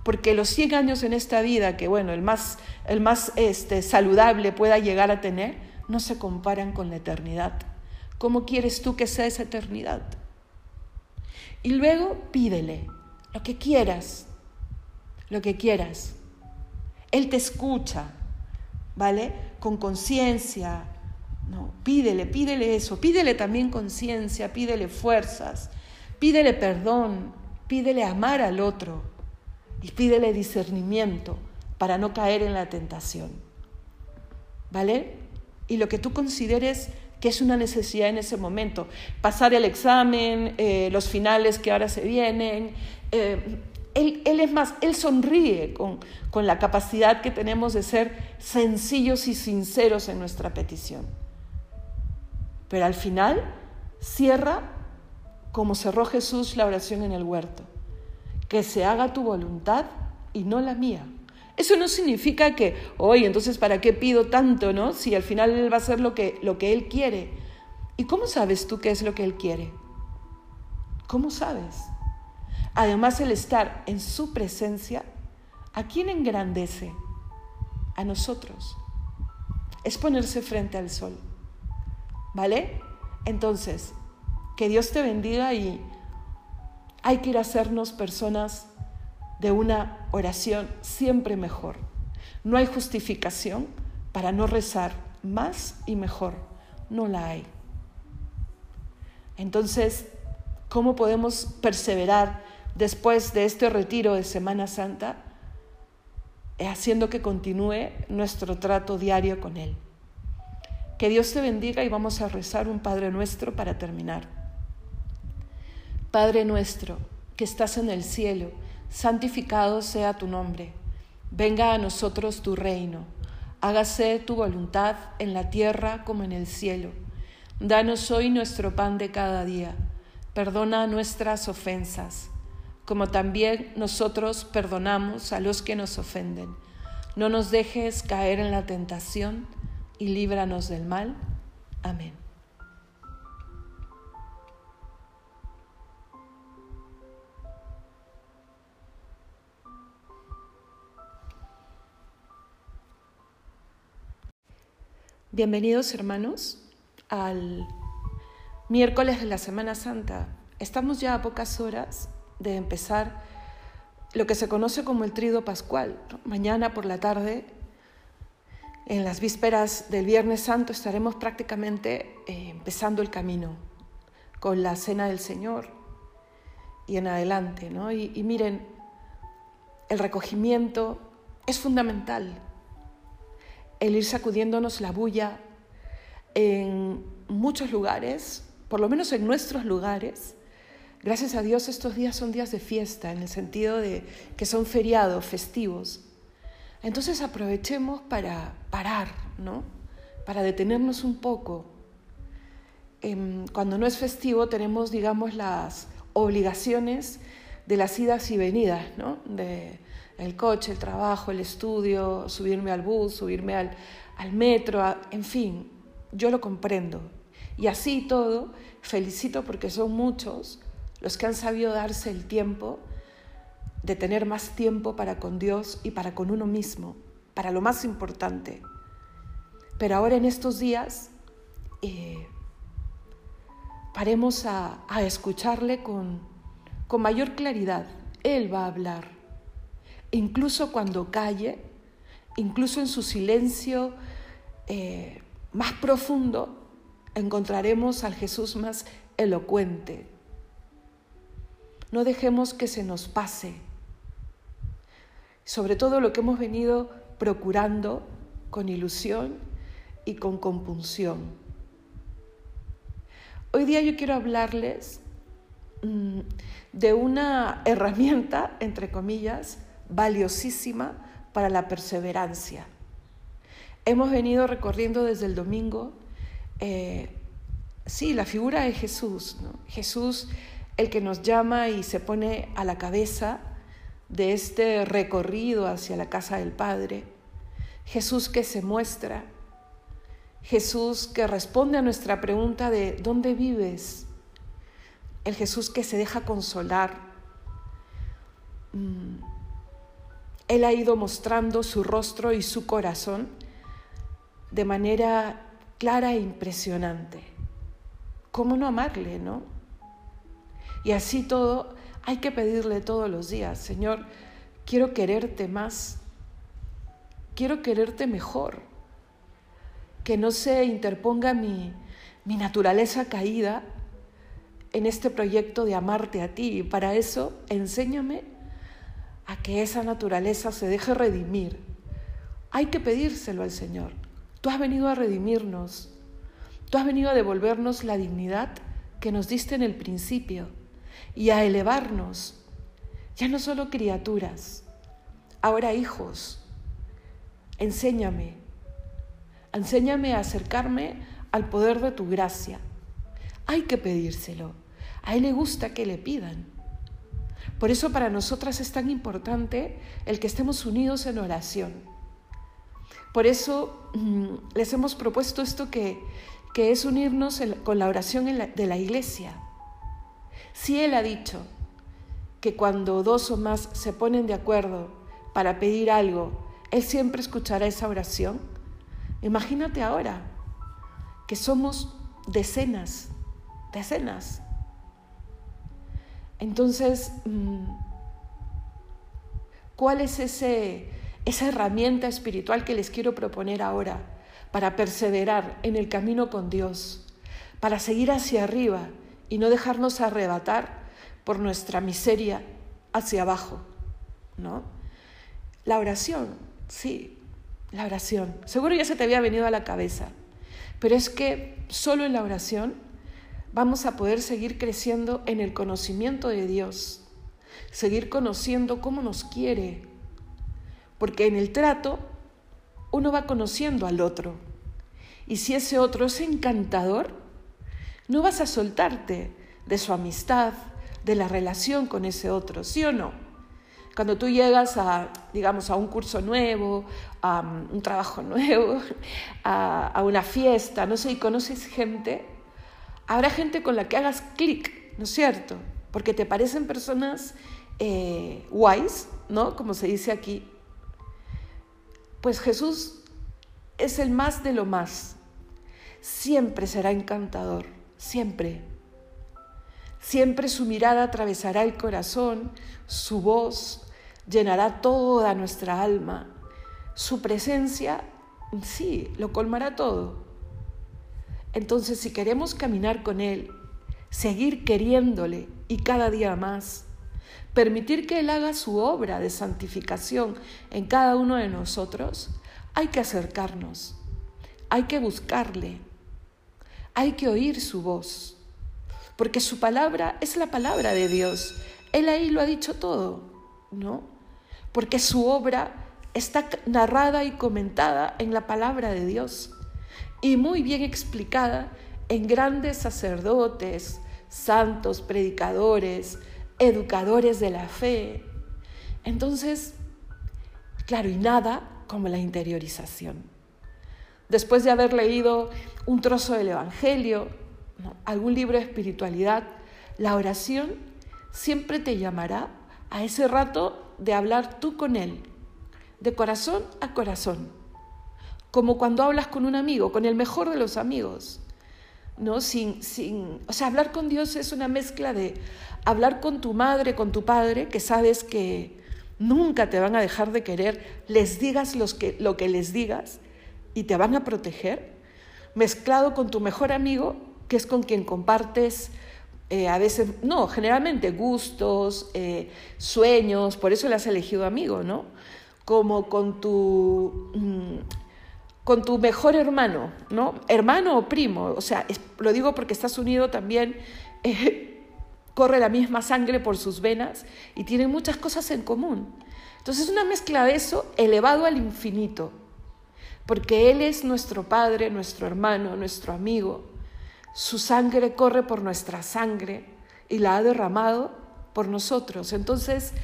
Porque los 100 años en esta vida, que bueno, el más, el más este, saludable pueda llegar a tener, no se comparan con la eternidad. ¿Cómo quieres tú que sea esa eternidad? Y luego pídele lo que quieras, lo que quieras. Él te escucha, ¿vale? Con conciencia. No, pídele, pídele eso, pídele también conciencia, pídele fuerzas, pídele perdón, Pídele amar al otro y pídele discernimiento para no caer en la tentación. ¿Vale? Y lo que tú consideres que es una necesidad en ese momento. Pasar el examen, eh, los finales que ahora se vienen. Eh, él, es más, él sonríe con, con la capacidad que tenemos de ser sencillos y sinceros en nuestra petición. Pero al final cierra como cerró Jesús la oración en el huerto. Que se haga tu voluntad y no la mía. Eso no significa que, oye, entonces ¿para qué pido tanto, no? Si al final Él va a hacer lo que, lo que Él quiere. ¿Y cómo sabes tú qué es lo que Él quiere? ¿Cómo sabes? Además, el estar en su presencia, ¿a quién engrandece? A nosotros. Es ponerse frente al sol. ¿Vale? Entonces, que Dios te bendiga y hay que ir a hacernos personas de una oración siempre mejor. No hay justificación para no rezar más y mejor. No la hay. Entonces, ¿cómo podemos perseverar después de este retiro de Semana Santa haciendo que continúe nuestro trato diario con Él? Que Dios te bendiga y vamos a rezar un Padre nuestro para terminar. Padre nuestro, que estás en el cielo, santificado sea tu nombre. Venga a nosotros tu reino. Hágase tu voluntad en la tierra como en el cielo. Danos hoy nuestro pan de cada día. Perdona nuestras ofensas, como también nosotros perdonamos a los que nos ofenden. No nos dejes caer en la tentación y líbranos del mal. Amén. Bienvenidos hermanos al miércoles de la Semana Santa. Estamos ya a pocas horas de empezar lo que se conoce como el trido pascual. Mañana por la tarde, en las vísperas del Viernes Santo, estaremos prácticamente eh, empezando el camino con la cena del Señor y en adelante. ¿no? y miren, el recogimiento es fundamental el ir sacudiéndonos la bulla en muchos lugares, por lo menos en nuestros lugares. Gracias a Dios estos días son días de fiesta, en el sentido de que son feriados, festivos. Entonces aprovechemos para parar, ¿no? Para detenernos un poco. Em, cuando no es festivo tenemos, digamos, las obligaciones de las idas y venidas, ¿no? De, el coche, el trabajo, el estudio, subirme al bus, subirme al, metro, en fin, yo lo comprendo. Y así todo, felicito porque son muchos los que han sabido darse el tiempo de tener más tiempo para con Dios y para con uno mismo, para lo más importante. Pero ahora en estos días eh, paremos a, escucharle con, mayor claridad. Él va a hablar incluso cuando calle, incluso en su silencio eh, más profundo, encontraremos al Jesús más elocuente. No dejemos que se nos pase, sobre todo lo que hemos venido procurando con ilusión y con compunción. Hoy día yo quiero hablarles mm, de una herramienta, entre comillas, valiosísima para la perseverancia. Hemos venido recorriendo desde el domingo, eh, sí, la figura de Jesús, Jesús el que nos llama y se pone a la cabeza de este recorrido hacia la casa del Padre, Jesús que se muestra, Jesús que responde a nuestra pregunta de ¿dónde vives? El Jesús que se deja consolar. Mm. Él ha ido mostrando su rostro y su corazón de manera clara e impresionante. ¿Cómo no amarle, no? Y así todo, hay que pedirle todos los días, Señor, quiero quererte más, quiero quererte mejor, que no se interponga mi, mi naturaleza caída en este proyecto de amarte a ti. Y para eso, enséñame a que esa naturaleza se deje redimir. Hay que pedírselo al Señor. Tú has venido a redimirnos. Tú has venido a devolvernos la dignidad que nos diste en el principio y a elevarnos, ya no solo criaturas, ahora hijos. Enséñame, enséñame a acercarme al poder de tu gracia. Hay que pedírselo. A Él le gusta que le pidan. Por eso para nosotras es tan importante el que estemos unidos en oración. Por eso mm, les hemos propuesto esto que, que es unirnos con la oración de la iglesia. Si Él ha dicho que cuando dos o más se ponen de acuerdo para pedir algo, Él siempre escuchará esa oración, imagínate ahora que somos decenas, decenas. Entonces, mm, ¿cuál es ese, esa herramienta espiritual que les quiero proponer ahora para perseverar en el camino con Dios, para seguir hacia arriba y no dejarnos arrebatar por nuestra miseria hacia abajo, ¿no? La oración, sí, la oración. Seguro ya se te había venido a la cabeza, pero es que solo en la oración vamos a poder seguir creciendo en el conocimiento de Dios, seguir conociendo cómo nos quiere, porque en el trato uno va conociendo al otro. Y si ese otro es encantador, no vas a soltarte de su amistad, de la relación con ese otro, ¿sí o no? Cuando tú llegas a, digamos, a un curso nuevo, a um, un trabajo nuevo, a, una fiesta, no sé, y conoces gente, habrá gente con la que hagas clic, ¿no es cierto? Porque te parecen personas eh, guays, ¿no? Como se dice aquí. Pues Jesús es el más de lo más. Siempre será encantador siempre. Siempre su mirada atravesará el corazón, su voz llenará toda nuestra alma, su presencia, sí, lo colmará todo. Entonces, si queremos caminar con Él, seguir queriéndole y cada día más, permitir que Él haga su obra de santificación en cada uno de nosotros, hay que acercarnos, hay que buscarle, hay que oír su voz, porque su palabra es la palabra de Dios. Él ahí lo ha dicho todo, ¿no? Porque su obra está narrada y comentada en la palabra de Dios y muy bien explicada en grandes sacerdotes, santos, predicadores, educadores de la fe. Entonces, claro, y nada como la interiorización después de haber leído un trozo del Evangelio, algún libro de espiritualidad, la oración siempre te llamará a ese rato de hablar tú con Él, de corazón a corazón, como cuando hablas con un amigo, con el mejor de los amigos. ¿no? Sin, sin, o sea, hablar con Dios es una mezcla de hablar con tu madre, con tu padre, que sabes que nunca te van a dejar de querer, les digas los que, lo que les digas, y te van a proteger, mezclado con tu mejor amigo, que es con quien compartes eh, a veces, no, generalmente gustos, eh, sueños, por eso le has elegido amigo, ¿no? Como con tu, mm, con tu mejor hermano, ¿no? Hermano o primo, o sea, lo digo porque estás unido también eh, corre la misma sangre por sus venas y tienen muchas cosas en común. Entonces es una mezcla de eso elevado al infinito, porque Él es nuestro Padre, nuestro hermano, nuestro amigo. Su sangre corre por nuestra sangre y la ha derramado por nosotros. Entonces,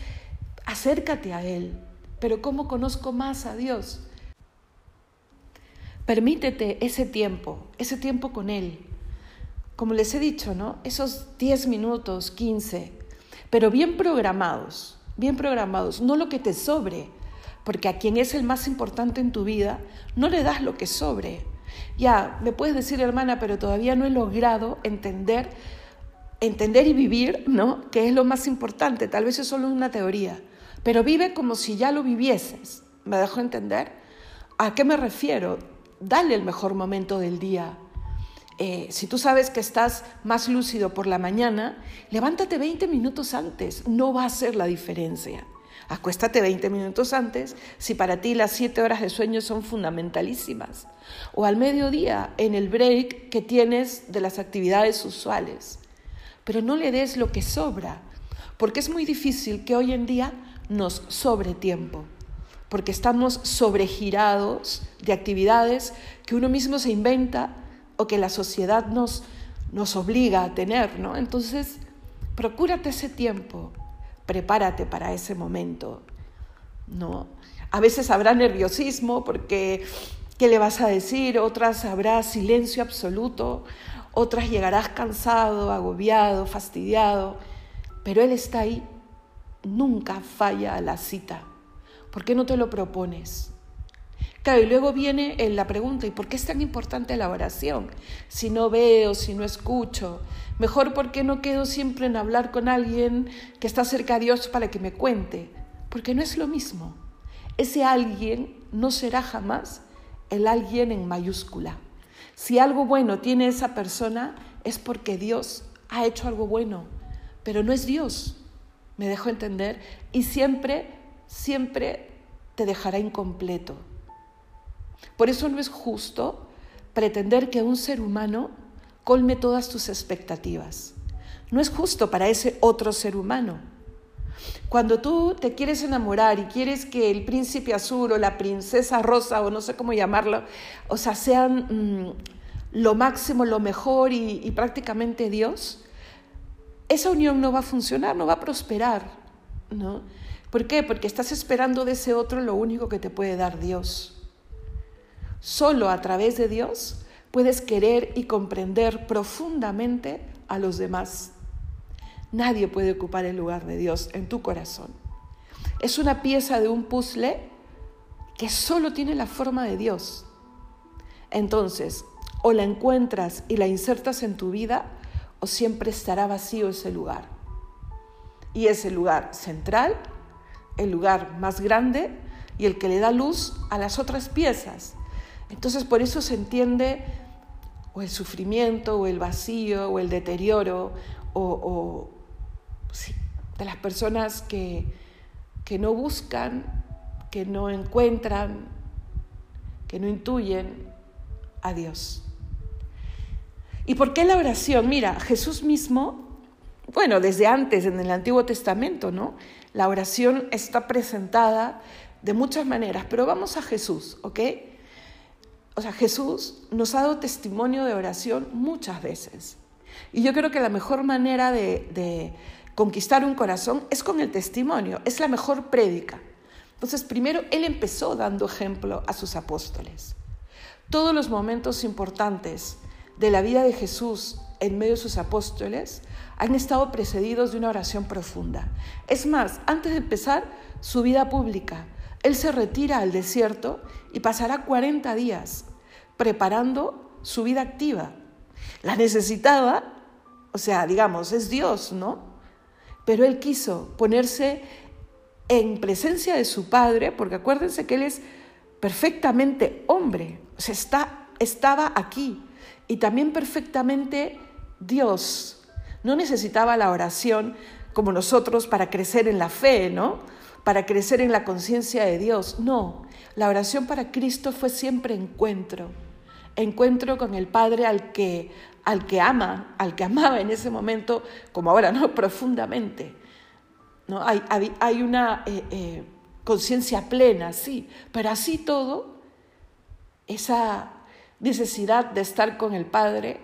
acércate a Él. Pero ¿cómo conozco más a Dios? Permítete ese tiempo, ese tiempo con Él. Como les he dicho, ¿no? Esos 10 minutos, 15, pero bien programados, bien programados, no lo que te sobre, porque a quien es el más importante en tu vida, no le das lo que sobre. Ya, me puedes decir, hermana, pero todavía no he logrado entender, entender y vivir, ¿no? Que es lo más importante. Tal vez es solo una teoría, pero vive como si ya lo vivieses. ¿Me dejo entender? ¿A qué me refiero? dale el mejor momento del día. Eh, si tú sabes que estás más lúcido por la mañana, levántate 20 minutos antes, no va a hacer la diferencia. Acuéstate 20 minutos antes si para ti las 7 horas de sueño son fundamentalísimas. O al mediodía, en el break que tienes de las actividades usuales. Pero no le des lo que sobra, porque es muy difícil que hoy en día nos sobre tiempo porque estamos sobregirados de actividades que uno mismo se inventa o que la sociedad nos, nos obliga a tener, ¿no? Entonces, procúrate ese tiempo, prepárate para ese momento, ¿no? A veces habrá nerviosismo porque ¿qué le vas a decir? Otras habrá silencio absoluto, otras llegarás cansado, agobiado, fastidiado, pero Él está ahí, nunca falla a la cita. ¿Por qué no te lo propones? Claro, y luego viene eh, la pregunta, ¿y por qué es tan importante la oración? Si no veo, si no escucho, mejor ¿por qué no quedo siempre en hablar con alguien que está cerca de Dios para que me cuente? Porque no es lo mismo. Ese alguien no será jamás el alguien en mayúscula. Si algo bueno tiene esa persona es porque Dios ha hecho algo bueno, pero no es Dios, me dejo entender, y siempre siempre te dejará incompleto. Por eso no es justo pretender que un ser humano colme todas tus expectativas. No es justo para ese otro ser humano. Cuando tú te quieres enamorar y quieres que el príncipe azul o la princesa rosa o no sé cómo llamarlo, o sea, sean mm, lo máximo, lo mejor y, y prácticamente Dios, esa unión no va a funcionar, no va a prosperar, ¿no? ¿Por qué? Porque estás esperando de ese otro lo único que te puede dar Dios. Solo a través de Dios puedes querer y comprender profundamente a los demás. Nadie puede ocupar el lugar de Dios en tu corazón. Es una pieza de un puzzle que solo tiene la forma de Dios. Entonces, o la encuentras y la insertas en tu vida, o siempre estará vacío ese lugar. Y ese lugar central el lugar más grande y el que le da luz a las otras piezas. Entonces por eso se entiende o el sufrimiento o el vacío o el deterioro o, de las personas que, que no buscan, que no encuentran, que no intuyen a Dios. ¿Y por qué la oración? Mira, Jesús mismo, bueno, desde antes en el Antiguo Testamento, ¿no? La oración está presentada de muchas maneras, pero vamos a Jesús, ¿ok? O sea, Jesús nos ha dado testimonio de oración muchas veces. Y yo creo que la mejor manera de, conquistar un corazón es con el testimonio, es la mejor prédica. Entonces, primero, Él empezó dando ejemplo a sus apóstoles. Todos los momentos importantes de la vida de Jesús en medio de sus apóstoles han estado precedidos de una oración profunda. Es más, antes de empezar su vida pública, él se retira al desierto y pasará 40 días preparando su vida activa. La necesitaba, o sea, digamos, es Dios, ¿no? Pero él quiso ponerse en presencia de su Padre, porque acuérdense que él es perfectamente hombre, o sea, está, estaba aquí, y también perfectamente Dios, no necesitaba la oración como nosotros para crecer en la fe, ¿no? Para crecer en la conciencia de Dios. No, la oración para Cristo fue siempre encuentro. encuentro con el Padre al que, al que ama, al que amaba en ese momento, como ahora, ¿no? Profundamente. ¿no? Hay, una eh, eh, conciencia plena, sí, pero así todo, esa necesidad de estar con el Padre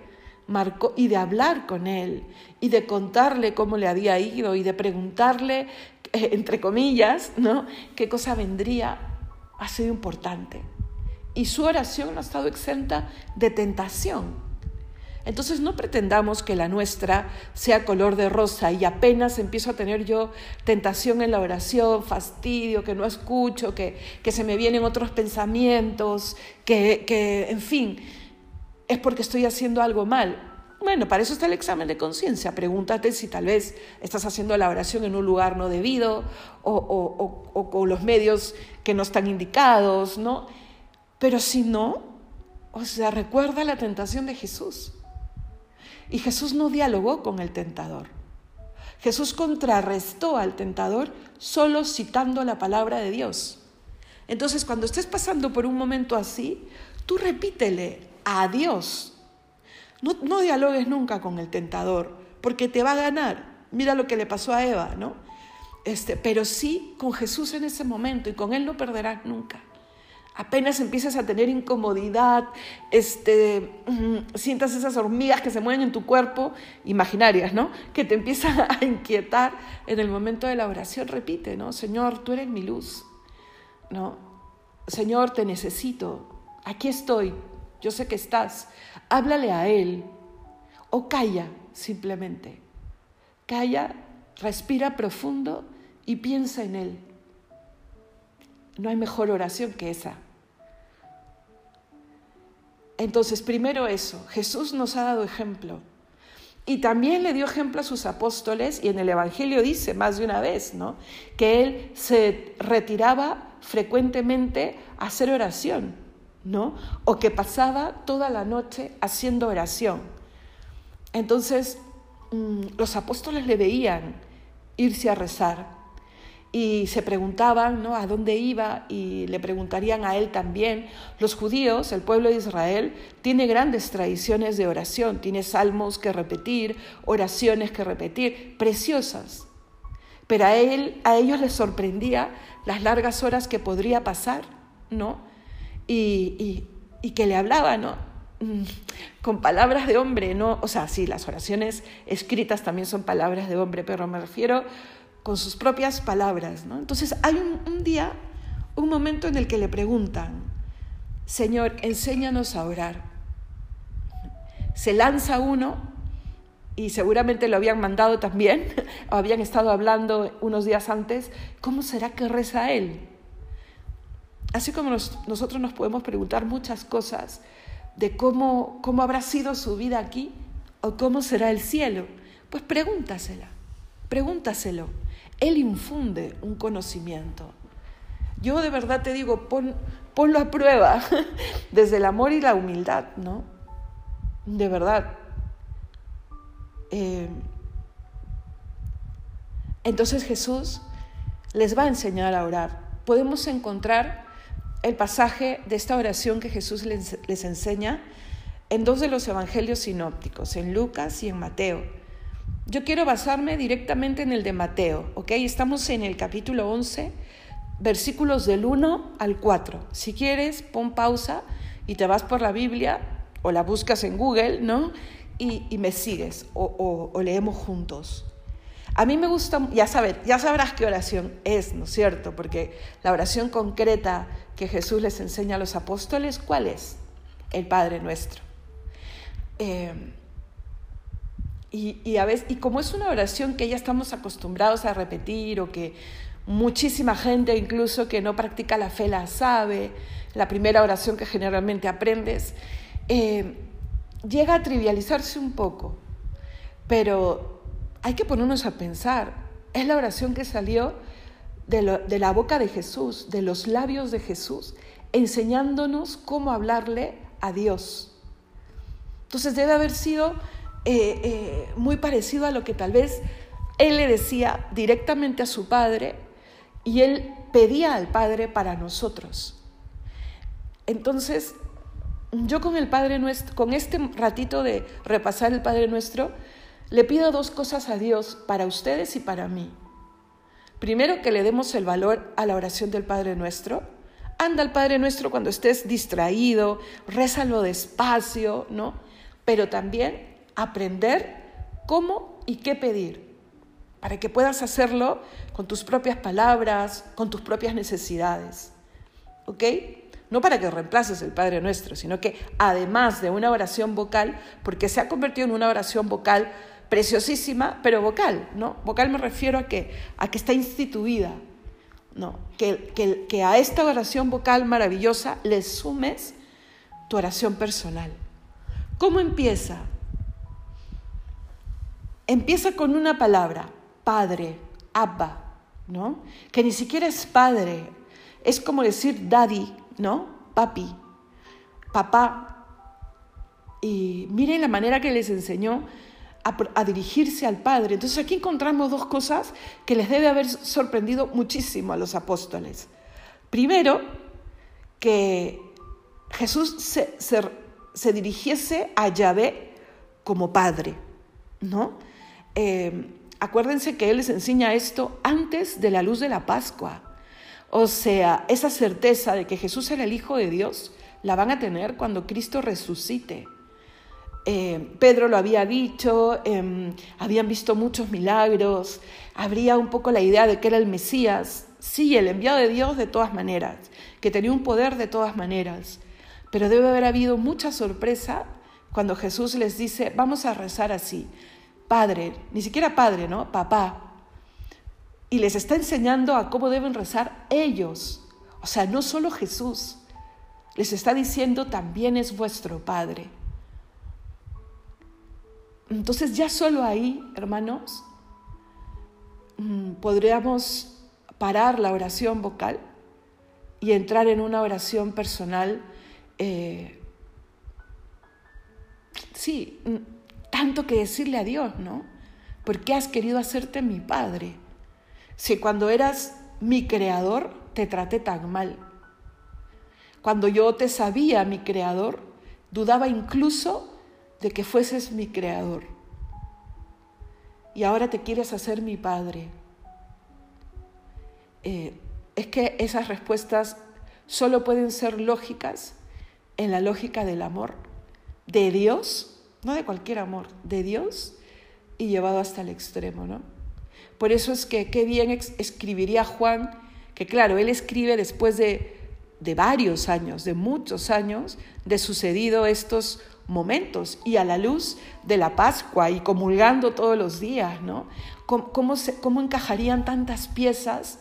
marcó, y de hablar con Él, y de contarle cómo le había ido, y de preguntarle, eh, entre comillas, ¿no? qué cosa vendría, ha sido importante. Y su oración ha estado exenta de tentación entonces no pretendamos que la nuestra sea color de rosa y apenas empiezo a tener yo tentación en la oración, fastidio, que no escucho, que, se me vienen otros pensamientos, que, que, en fin, es porque estoy haciendo algo mal. Bueno, para eso está el examen de conciencia. Pregúntate si tal vez estás haciendo la oración en un lugar no debido o, con los medios que no están indicados, ¿no? Pero si no, o sea, recuerda la tentación de Jesús. Y Jesús no dialogó con el tentador. Jesús contrarrestó al tentador solo citando la palabra de Dios. Entonces, cuando estés pasando por un momento así, tú repítele a Dios. No, no dialogues nunca con el tentador, porque te va a ganar. Mira lo que le pasó a Eva, ¿no? Este, pero sí con Jesús en ese momento y con Él no perderás nunca apenas empiezas a tener incomodidad, este, mm, sientas esas hormigas que se mueven en tu cuerpo, imaginarias, ¿no? Que te empiezan a inquietar en el momento de la oración, repite, ¿no? Señor, tú eres mi luz, ¿no? Señor, te necesito, aquí estoy, yo sé que estás, háblale a Él o calla simplemente, calla, respira profundo y piensa en Él. No hay mejor oración que esa. Entonces, primero eso, Jesús nos ha dado ejemplo. Y también le dio ejemplo a sus apóstoles, y en el Evangelio dice más de una vez, ¿no? Que él se retiraba frecuentemente a hacer oración, ¿no? O que pasaba toda la noche haciendo oración. Entonces, mm, los apóstoles le veían irse a rezar y se preguntaban ¿no? a dónde iba y le preguntarían a él también. Los judíos, el pueblo de Israel, tiene grandes tradiciones de oración, tiene salmos que repetir, oraciones que repetir, preciosas. Pero a, él, a ellos les sorprendía las largas horas que podría pasar, ¿no? Y, y, que le hablaba, ¿no? Mm, con palabras de hombre, ¿no? O sea, sí, las oraciones escritas también son palabras de hombre, pero me refiero con sus propias palabras. ¿no? Entonces hay un, día, un momento en el que le preguntan, Señor, enséñanos a orar. Se lanza uno y seguramente lo habían mandado también, o habían estado hablando unos días antes, ¿cómo será que reza él? Así como nosotros nos podemos preguntar muchas cosas de cómo, cómo habrá sido su vida aquí o cómo será el cielo, pues pregúntasela, pregúntaselo. Él infunde un conocimiento. Yo de verdad te digo, pon, ponlo a prueba desde el amor y la humildad, ¿no? De verdad. Eh, entonces Jesús les va a enseñar a orar. Podemos encontrar el pasaje de esta oración que Jesús les, enseña en dos de los evangelios sinópticos, en Lucas y en Mateo. Yo quiero basarme directamente en el de Mateo, ¿ok? Estamos en el capítulo 11, versículos del 1 al 4. Si quieres, pon pausa y te vas por la Biblia o la buscas en Google, ¿no? Y, me sigues o, o, leemos juntos. A mí me gusta, ya, saber, ya sabrás qué oración es, ¿no es cierto? Porque la oración concreta que Jesús les enseña a los apóstoles, ¿cuál es? El Padre nuestro. Eh, y, a veces, y como es una oración que ya estamos acostumbrados a repetir o que muchísima gente incluso que no practica la fe la sabe, la primera oración que generalmente aprendes, eh, llega a trivializarse un poco, pero hay que ponernos a pensar, es la oración que salió de, la boca de Jesús, de los labios de Jesús, enseñándonos cómo hablarle a Dios. Entonces debe haber sido eh, eh, muy parecido a lo que tal vez él le decía directamente a su padre y él pedía al padre para nosotros. Entonces, yo con el Padre Nuestro, con este ratito de repasar el Padre Nuestro, le pido dos cosas a Dios para ustedes y para mí. Primero, que le demos el valor a la oración del Padre Nuestro. Anda al Padre Nuestro cuando estés distraído, rézalo despacio, ¿no? Pero también aprender cómo y qué pedir, para que puedas hacerlo con tus propias palabras, con tus propias necesidades. ¿Ok? no para que reemplaces el Padre Nuestro, sino que además de una oración vocal, porque se ha convertido en una oración vocal preciosísima, pero vocal, ¿no? Vocal me refiero a que, a que está instituida, ¿no? Que, que, que a esta oración vocal maravillosa le sumes tu oración personal. ¿Cómo empieza? Empieza con una palabra, Padre, Abba, ¿no? Que ni siquiera es Padre, es como decir Daddy, ¿no? Papi, papá. Y miren la manera que les enseñó a, dirigirse al Padre. Entonces aquí encontramos dos cosas que les debe haber sorprendido muchísimo a los apóstoles. Primero, que Jesús se, dirigiese a Yahvé como Padre, ¿no? Eh, acuérdense que Él les enseña esto antes de la luz de la Pascua. O sea, esa certeza de que Jesús era el Hijo de Dios la van a tener cuando Cristo resucite. Eh, Pedro lo había dicho, em, habían visto muchos milagros, habría un poco la idea de que era el Mesías, sí, el enviado de Dios de todas maneras, que tenía un poder de todas maneras, pero debe haber habido mucha sorpresa cuando Jesús les dice, vamos a rezar así, Padre, ni siquiera Padre, ¿no? Papá, y les está enseñando a cómo deben rezar ellos. O sea, no solo Jesús. Les está diciendo también es vuestro Padre. Entonces ya solo ahí, hermanos, mm, podríamos parar la oración vocal y entrar en una oración personal. Eh, sí, mm, tanto que decirle a Dios, ¿no? ¿Por qué has querido hacerte mi Padre? si cuando eras mi creador te traté tan mal? Cuando yo te sabía mi creador, dudaba incluso de que fueses mi creador. Y ahora te quieres hacer mi padre. Eh, es que esas respuestas solo pueden ser lógicas en la lógica del amor de Dios, no de cualquier amor, de Dios y llevado hasta el extremo, ¿no? Por eso es que qué bien escribiría Juan, que claro, él escribe después de, varios años, de muchos años, de sucedido estos momentos y a la luz de la Pascua y comulgando todos los días, ¿no? ¿Cómo, encajarían tantas piezas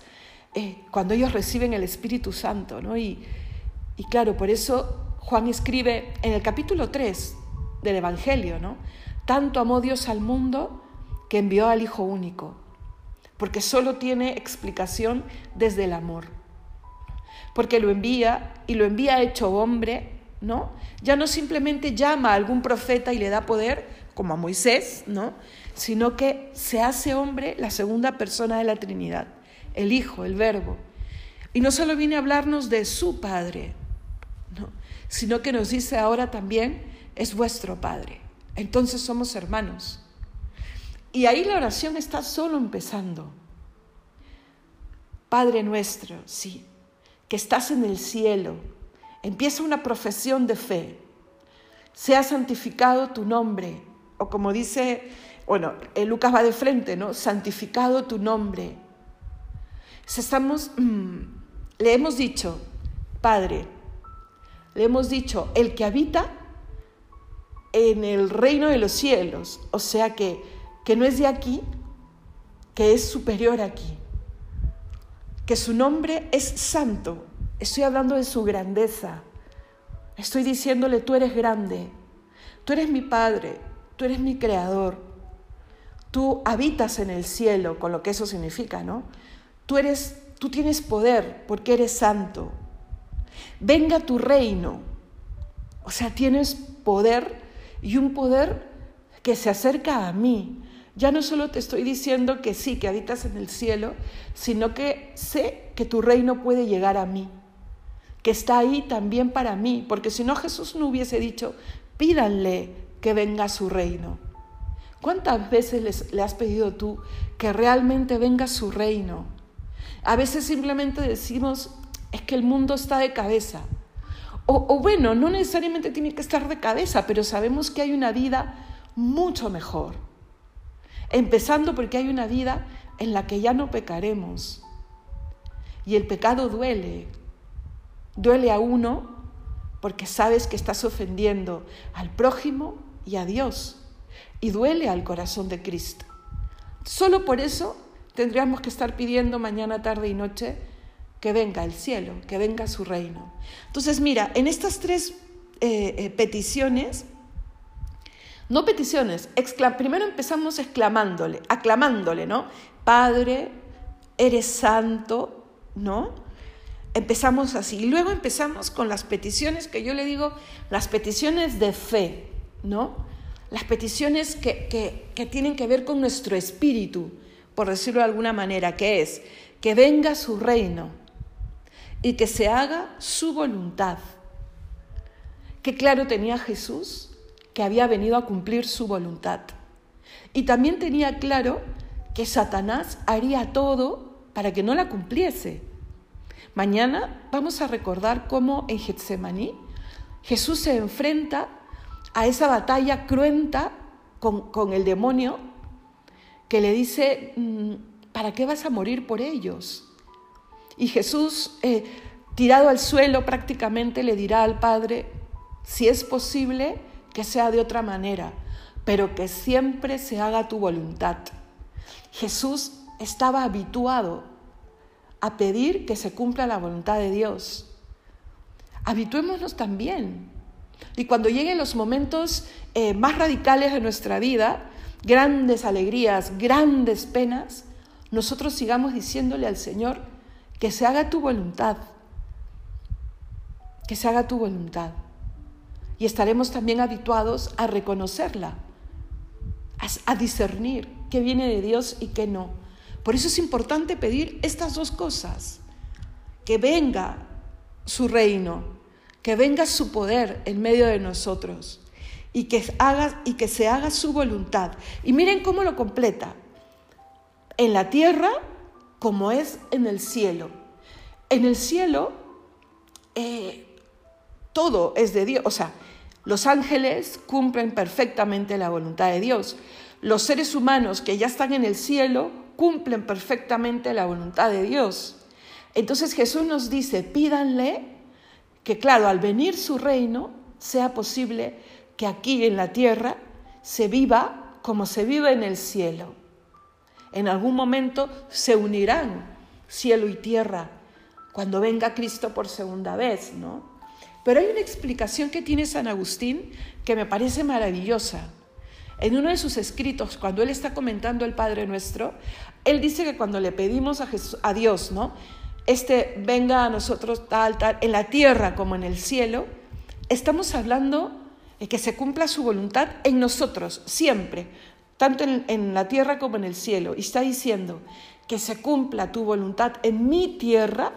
eh, cuando ellos reciben el Espíritu Santo, ¿no? Y, y claro, por eso Juan escribe en el capítulo 3 del Evangelio, ¿no? Tanto amó Dios al mundo que envió al Hijo único porque solo tiene explicación desde el amor. Porque lo envía y lo envía hecho hombre, ¿no? Ya no simplemente llama a algún profeta y le da poder, como a Moisés, ¿no? Sino que se hace hombre la segunda persona de la Trinidad, el Hijo, el Verbo. Y no solo viene a hablarnos de su Padre, ¿no? sino que nos dice ahora también, es vuestro Padre. Entonces somos hermanos. Y ahí la oración está solo empezando. Padre nuestro, sí, que estás en el cielo, empieza una profesión de fe. Sea santificado tu nombre, o como dice, bueno, Lucas va de frente, ¿no? Santificado tu nombre. estamos, mm, le hemos dicho, Padre, le hemos dicho, el que habita en el reino de los cielos, o sea que que no es de aquí, que es superior aquí, que su nombre es santo. Estoy hablando de su grandeza. Estoy diciéndole, tú eres grande, tú eres mi Padre, tú eres mi Creador, tú habitas en el cielo, con lo que eso significa, ¿no? Tú eres, tú tienes poder porque eres santo. Venga tu reino. O sea, tienes poder y un poder que se acerca a mí, ya no solo te estoy diciendo que sí, que habitas en el cielo, sino que sé que tu reino puede llegar a mí, está ahí también para mí, porque si no Jesús no hubiese dicho, pídanle que venga su reino. ¿Cuántas veces le has pedido tú que realmente venga su reino? A veces simplemente decimos, es que el mundo está de cabeza. O, bueno, no necesariamente tiene que estar de cabeza, pero sabemos que hay una vida mucho mejor. Empezando porque hay una vida en la que ya no pecaremos. Y el pecado duele. Duele a uno porque sabes que estás ofendiendo al prójimo y a Dios. Y duele al corazón de Cristo. Solo por eso tendríamos que estar pidiendo mañana, tarde y noche que venga el cielo, que venga su reino. Entonces, mira, en estas tres eh, eh, peticiones, no peticiones, primero empezamos exclamándole, aclamándole, ¿no? Padre, eres santo, ¿no? Empezamos así. Y luego empezamos con las peticiones que yo le digo, las peticiones de fe, ¿no? Las peticiones que, que tienen que ver con nuestro espíritu, por decirlo de alguna manera, que es que venga su reino y que se haga su voluntad. Qué claro tenía Jesús que había venido a cumplir su voluntad. Y también tenía claro que Satanás haría todo para que no la cumpliese. Mañana vamos a recordar cómo en Getsemaní Jesús se enfrenta a esa batalla cruenta con, el demonio que le dice, mm, ¿para qué vas a morir por ellos? Y Jesús, eh, tirado al suelo prácticamente, le dirá al Padre, si es posible, que sea de otra manera, pero que siempre se haga tu voluntad. Jesús estaba habituado a pedir que se cumpla la voluntad de Dios. Habituémonos también. Y cuando lleguen los momentos eh, más radicales de nuestra vida, grandes alegrías, grandes penas, nosotros sigamos diciéndole al Señor que se haga tu voluntad, que se haga tu voluntad. Y estaremos también habituados a reconocerla, a, a discernir qué viene de Dios y qué no. Por eso es importante pedir estas dos cosas, que venga su reino, que venga su poder en medio de nosotros y que, haga, y que se haga su voluntad. Y miren cómo lo completa. En la tierra como es en el cielo. En el cielo eh, todo es de Dios, o sea, los ángeles cumplen perfectamente la voluntad de Dios. Los seres humanos que ya están en el cielo cumplen perfectamente la voluntad de Dios. Entonces Jesús nos dice, pídanle que claro, al venir su reino, sea posible que aquí en la tierra se viva como se vive en el cielo. En algún momento se unirán cielo y tierra cuando venga Cristo por segunda vez, ¿no? Pero hay una explicación que tiene San Agustín que me parece maravillosa. En uno de sus escritos, cuando él está comentando el Padre Nuestro, él dice que cuando le pedimos a, a Dios, ¿no? Este venga a nosotros tal, tal, en la tierra como en el cielo, estamos hablando de que se cumpla su voluntad en nosotros, siempre, tanto en, la tierra como en el cielo. Y está diciendo que se cumpla tu voluntad en mi tierra,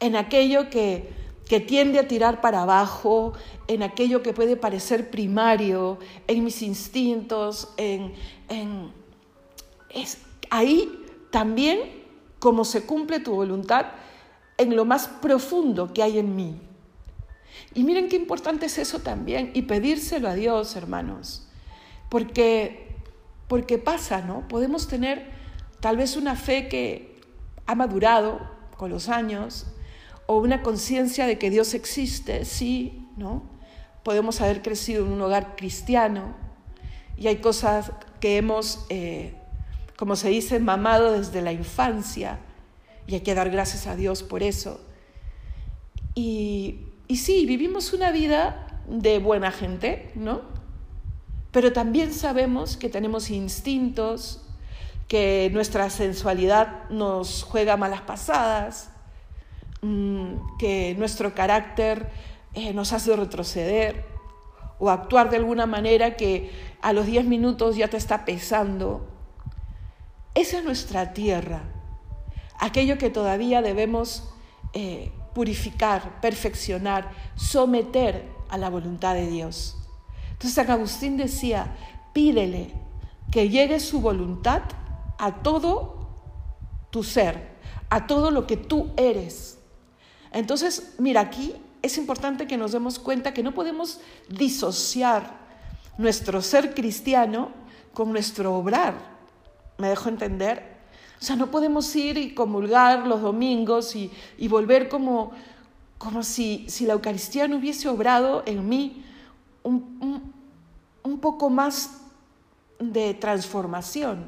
en aquello que, que tiende a tirar para abajo, en aquello que puede parecer primario, en mis instintos, en, en es ahí también como se cumple tu voluntad en lo más profundo que hay en mí. Y miren qué importante es eso también y pedírselo a Dios, hermanos, porque porque pasa, ¿no? Podemos tener tal vez una fe que ha madurado con los años o una conciencia de que Dios existe, sí, ¿no? Podemos haber crecido en un hogar cristiano y hay cosas que hemos, eh, como se dice, mamado desde la infancia y hay que dar gracias a Dios por eso. Y, y sí, vivimos una vida de buena gente, ¿no? Pero también sabemos que tenemos instintos, que nuestra sensualidad nos juega malas pasadas, mm, que nuestro carácter eh, nos hace retroceder o actuar de alguna manera que a los 10 minutos ya te está pesando. Esa es nuestra tierra, aquello que todavía debemos eh, purificar, perfeccionar, someter a la voluntad de Dios. Entonces San Agustín decía, pídele que llegue su voluntad a todo tu ser, a todo lo que tú eres. Entonces, mira, aquí es importante que nos demos cuenta que no podemos disociar nuestro ser cristiano con nuestro obrar. ¿Me dejo entender? O sea, no podemos ir y comulgar los domingos y, volver como, como si, si, la Eucaristía no hubiese obrado en mí un, un poco más de transformación.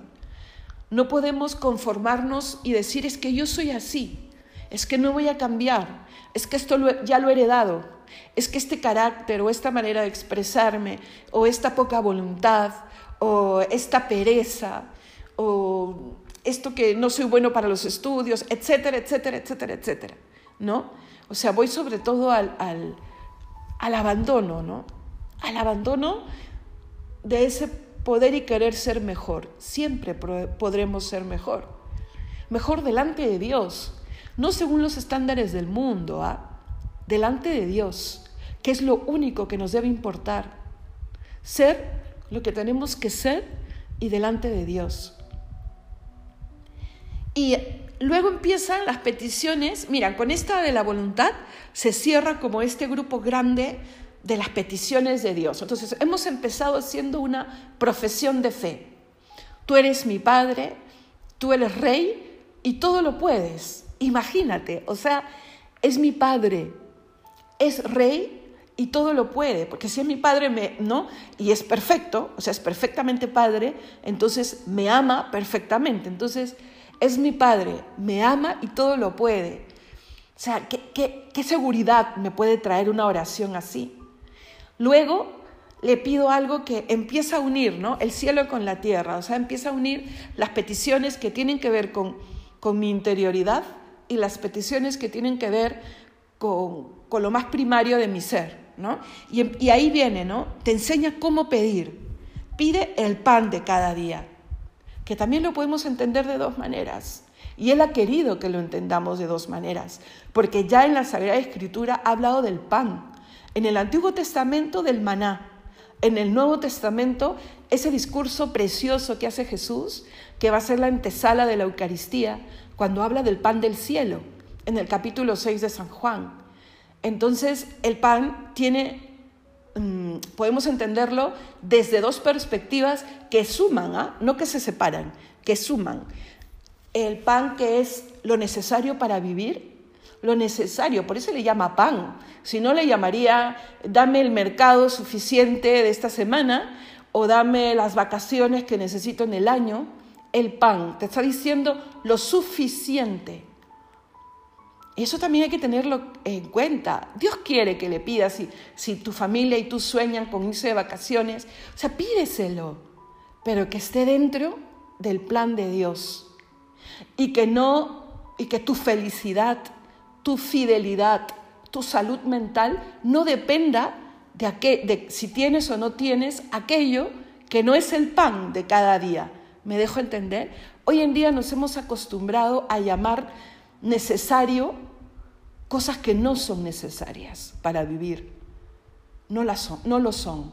No podemos conformarnos y decir es que yo soy así, es que no voy a cambiar, es que esto ya lo he heredado, es que este carácter o esta manera de expresarme o esta poca voluntad o esta pereza o esto que no soy bueno para los estudios, etcétera, etcétera, etcétera, etcétera, ¿no? O sea, voy sobre todo al, al, al abandono, ¿no? Al abandono de ese poder y querer ser mejor. Siempre podremos ser mejor. Mejor delante de Dios, no según los estándares del mundo, ¿ah? delante de Dios, que es lo único que nos debe importar. Ser lo que tenemos que ser y delante de Dios. Y luego empiezan las peticiones, mira, con esta de la voluntad se cierra como este grupo grande de las peticiones de Dios. Entonces, hemos empezado haciendo una profesión de fe. Tú eres mi Padre, tú eres Rey y todo lo puedes. Imagínate, o sea, es mi Padre, es Rey y todo lo puede, porque si es mi Padre, me, ¿no? Y es perfecto, o sea, es perfectamente Padre, entonces me ama perfectamente. Entonces, es mi Padre, me ama y todo lo puede. O sea, ¿qué, qué, seguridad me puede traer una oración así? Luego le pido algo que empieza a unir ¿no? el cielo con la tierra, o sea, empieza a unir las peticiones que tienen que ver con, con mi interioridad y las peticiones que tienen que ver con, con lo más primario de mi ser. ¿no? Y, y ahí viene, ¿no? Te enseña cómo pedir. Pide el pan de cada día que también lo podemos entender de dos maneras. Y Él ha querido que lo entendamos de dos maneras, porque ya en la Sagrada Escritura ha hablado del pan, en el Antiguo Testamento del maná, en el Nuevo Testamento ese discurso precioso que hace Jesús, que va a ser la antesala de la Eucaristía, cuando habla del pan del cielo, en el capítulo 6 de San Juan. Entonces el pan tiene Mm, podemos entenderlo desde dos perspectivas que suman, ¿ah? no que se separan, que suman. El pan que es lo necesario para vivir, lo necesario, por eso le llama pan. Si no le llamaría, dame el mercado suficiente de esta semana o dame las vacaciones que necesito en el año. El pan te está diciendo lo suficiente eso también hay que tenerlo en cuenta. Dios quiere que le pidas si, si tu familia y tú sueñan con irse de vacaciones. O sea, pídeselo, pero que esté dentro del plan de Dios. Y que no, y que tu felicidad, tu fidelidad, tu salud mental no dependa de, de si tienes o no tienes aquello que no es el pan de cada día. ¿Me dejo entender? Hoy en día nos hemos acostumbrado a llamar necesario cosas que no son necesarias para vivir. No, las son, no lo son.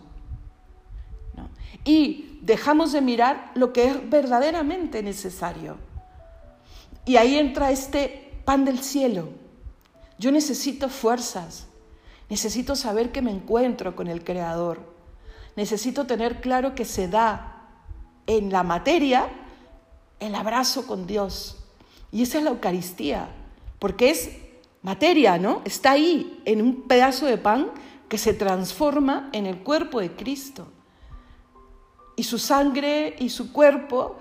Y dejamos de mirar lo que es verdaderamente necesario. Y ahí entra este pan del cielo. Yo necesito fuerzas, necesito saber que me encuentro con el Creador, necesito tener claro que se da en la materia el abrazo con Dios. Y esa es la Eucaristía, porque es materia, ¿no? Está ahí en un pedazo de pan que se transforma en el cuerpo de Cristo. Y su sangre y su cuerpo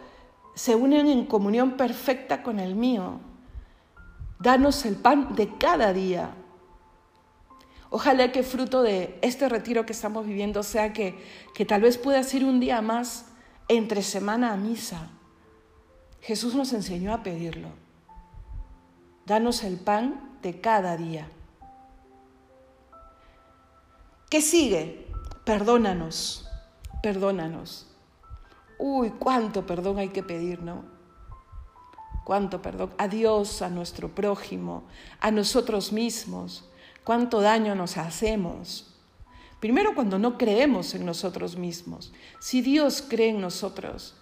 se unen en comunión perfecta con el mío. Danos el pan de cada día. Ojalá que fruto de este retiro que estamos viviendo sea que, que tal vez puedas ir un día más entre semana a misa. Jesús nos enseñó a pedirlo. Danos el pan de cada día. ¿Qué sigue? Perdónanos, perdónanos. Uy, cuánto perdón hay que pedir, ¿no? cuánto perdón, a Dios, a nuestro prójimo, a nosotros mismos, cuánto daño nos hacemos. Primero cuando no creemos en nosotros mismos. Si Dios cree en nosotros.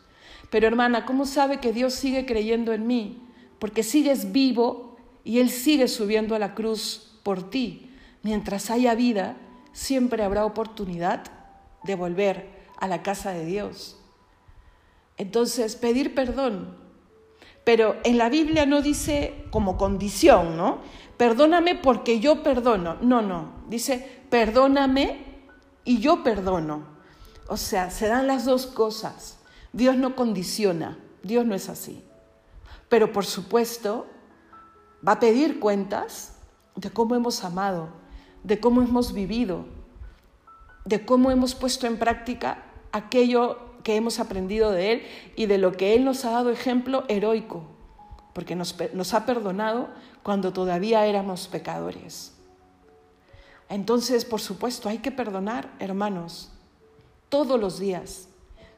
Pero hermana, ¿cómo sabe que Dios sigue creyendo en mí? Porque sigues vivo y Él sigue subiendo a la cruz por ti. Mientras haya vida, siempre habrá oportunidad de volver a la casa de Dios. Entonces, pedir perdón. Pero en la Biblia no dice como condición, ¿no? Perdóname porque yo perdono. No, no. Dice, perdóname y yo perdono. O sea, se dan las dos cosas. Dios no condiciona. Dios no es así. Pero por supuesto, va a pedir cuentas de cómo hemos amado, de cómo hemos vivido, de cómo hemos puesto en práctica aquello que hemos aprendido de Él y de lo que Él nos ha dado ejemplo heroico, porque nos, ha perdonado cuando todavía éramos pecadores. Entonces, por supuesto, hay que perdonar, hermanos, todos los días.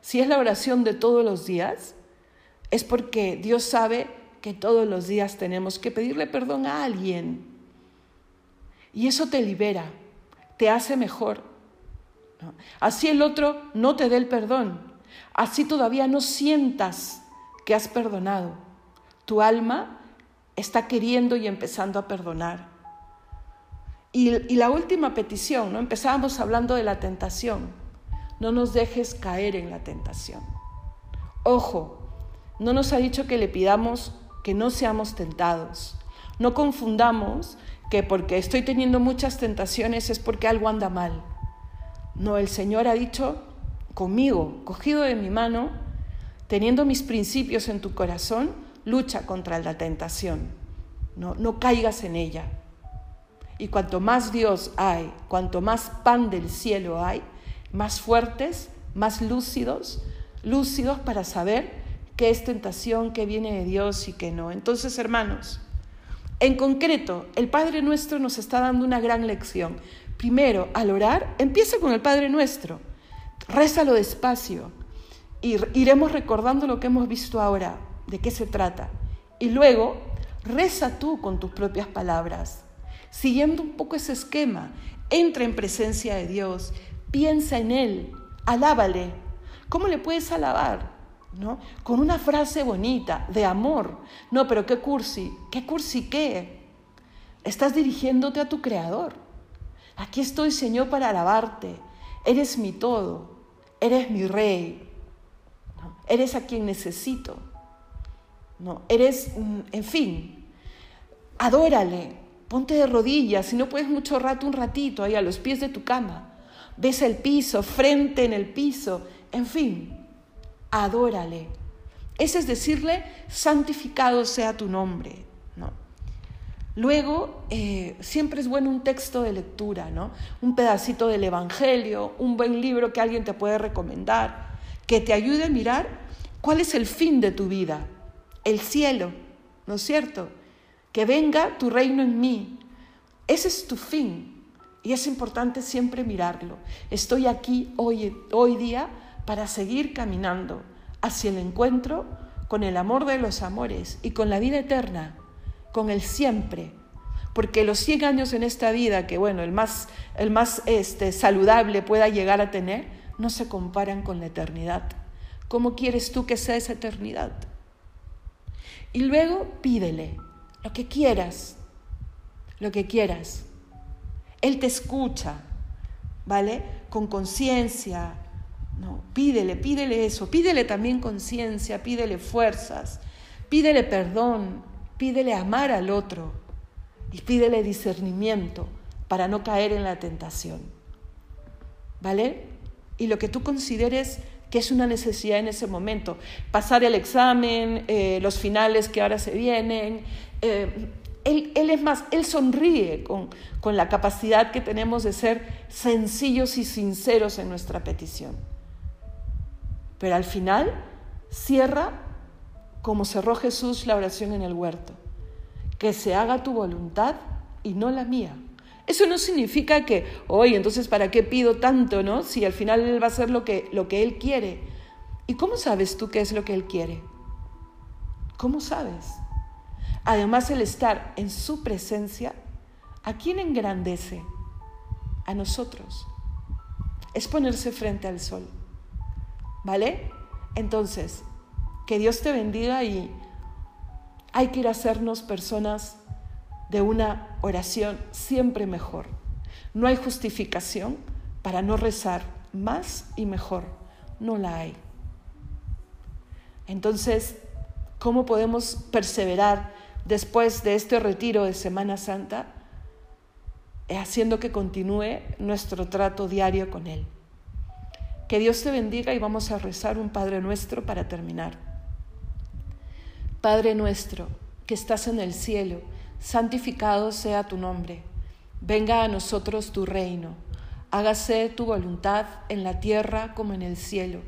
Si es la oración de todos los días, es porque Dios sabe que todos los días tenemos que pedirle perdón a alguien. Y eso te libera, te hace mejor. Así el otro no te dé el perdón, Así todavía no sientas que has perdonado. Tu alma está queriendo y empezando a perdonar. Y, la última petición, ¿no? Empezábamos hablando de la tentación. No nos dejes caer en la tentación. Ojo, no nos ha dicho que le pidamos que no seamos tentados. No confundamos que porque estoy teniendo muchas tentaciones es porque algo anda mal. No, el Señor ha dicho conmigo, cogido de mi mano, teniendo mis principios en tu corazón, lucha contra la tentación. No, no caigas en ella. Y cuanto más Dios hay, cuanto más pan del cielo hay, más fuertes, más lúcidos, lúcidos para saber qué es tentación, qué viene de Dios y qué no. Entonces, hermanos, en concreto, el Padre Nuestro nos está dando una gran lección. Primero, al orar, empieza con el Padre Nuestro. Rézalo despacio y iremos recordando lo que hemos visto ahora, de qué se trata. Y luego, reza tú con tus propias palabras, siguiendo un poco ese esquema. Entra en presencia de Dios, piensa en Él, alábale. ¿Cómo le puedes alabar? ¿No? Con una frase bonita, de amor. No, pero qué cursi, qué cursi qué. Estás dirigiéndote a tu Creador. Aquí estoy, Señor, para alabarte. Eres mi todo eres mi rey, eres a quien necesito, ¿no? eres, mm, en fin, adórale, ponte de rodillas, si no puedes mucho rato, un ratito ahí a los pies de tu cama, ves el piso, frente en el piso, en fin, adórale. Ese es decirle, santificado sea tu nombre. Luego, eh, siempre es bueno un texto de lectura, ¿no? Un pedacito del Evangelio, un buen libro que alguien te puede recomendar, que te ayude a mirar cuál es el fin de tu vida, el cielo, ¿no es cierto? Que venga tu reino en mí. Ese es tu fin y es importante siempre mirarlo. Estoy aquí hoy, hoy día para seguir caminando hacia el encuentro con el amor de los amores y con la vida eterna con el siempre. Porque los 100 años en esta vida, que bueno, el más, el más este, saludable pueda llegar a tener, no se comparan con la eternidad. ¿Cómo quieres tú que sea esa eternidad? Y luego pídele lo que quieras, lo que quieras. Él te escucha, ¿vale? Con conciencia. No, pídele, pídele eso, pídele también conciencia, pídele fuerzas, pídele perdón, Pídele amar al otro y pídele discernimiento para no caer en la tentación. ¿Vale? Y lo que tú consideres que es una necesidad en ese momento. Pasar el examen, eh, los finales que ahora se vienen. Eh, él, él, es más, él sonríe con, con la capacidad que tenemos de ser sencillos y sinceros en nuestra petición. Pero al final cierra como cerró Jesús la oración en el huerto, que se haga tu voluntad y no la mía. Eso no significa que, oye, entonces ¿para qué pido tanto, no? Si al final Él va a hacer lo que, lo que Él quiere. ¿Y cómo sabes tú qué es lo que Él quiere? ¿Cómo sabes? Además, el estar en su presencia, ¿a quién engrandece? A nosotros. Es ponerse frente al sol. ¿Vale? Entonces, que Dios te bendiga y hay que ir a hacernos personas de una oración siempre mejor. No hay justificación para no rezar más y mejor. No la hay. Entonces, ¿cómo podemos perseverar después de este retiro de Semana Santa? Haciendo que continúe nuestro trato diario con Él. Que Dios te bendiga y vamos a rezar un Padre nuestro para terminar. Padre nuestro, que estás en el cielo, santificado sea tu nombre. Venga a nosotros tu reino. Hágase tu voluntad en la tierra como en el cielo.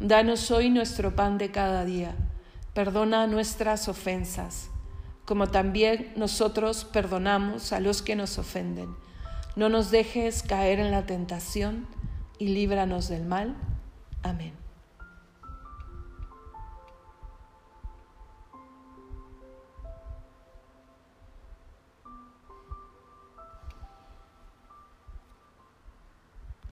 Danos hoy nuestro pan de cada día. Perdona nuestras ofensas, como también nosotros perdonamos a los que nos ofenden. No nos dejes caer en la tentación y líbranos del mal. Amén.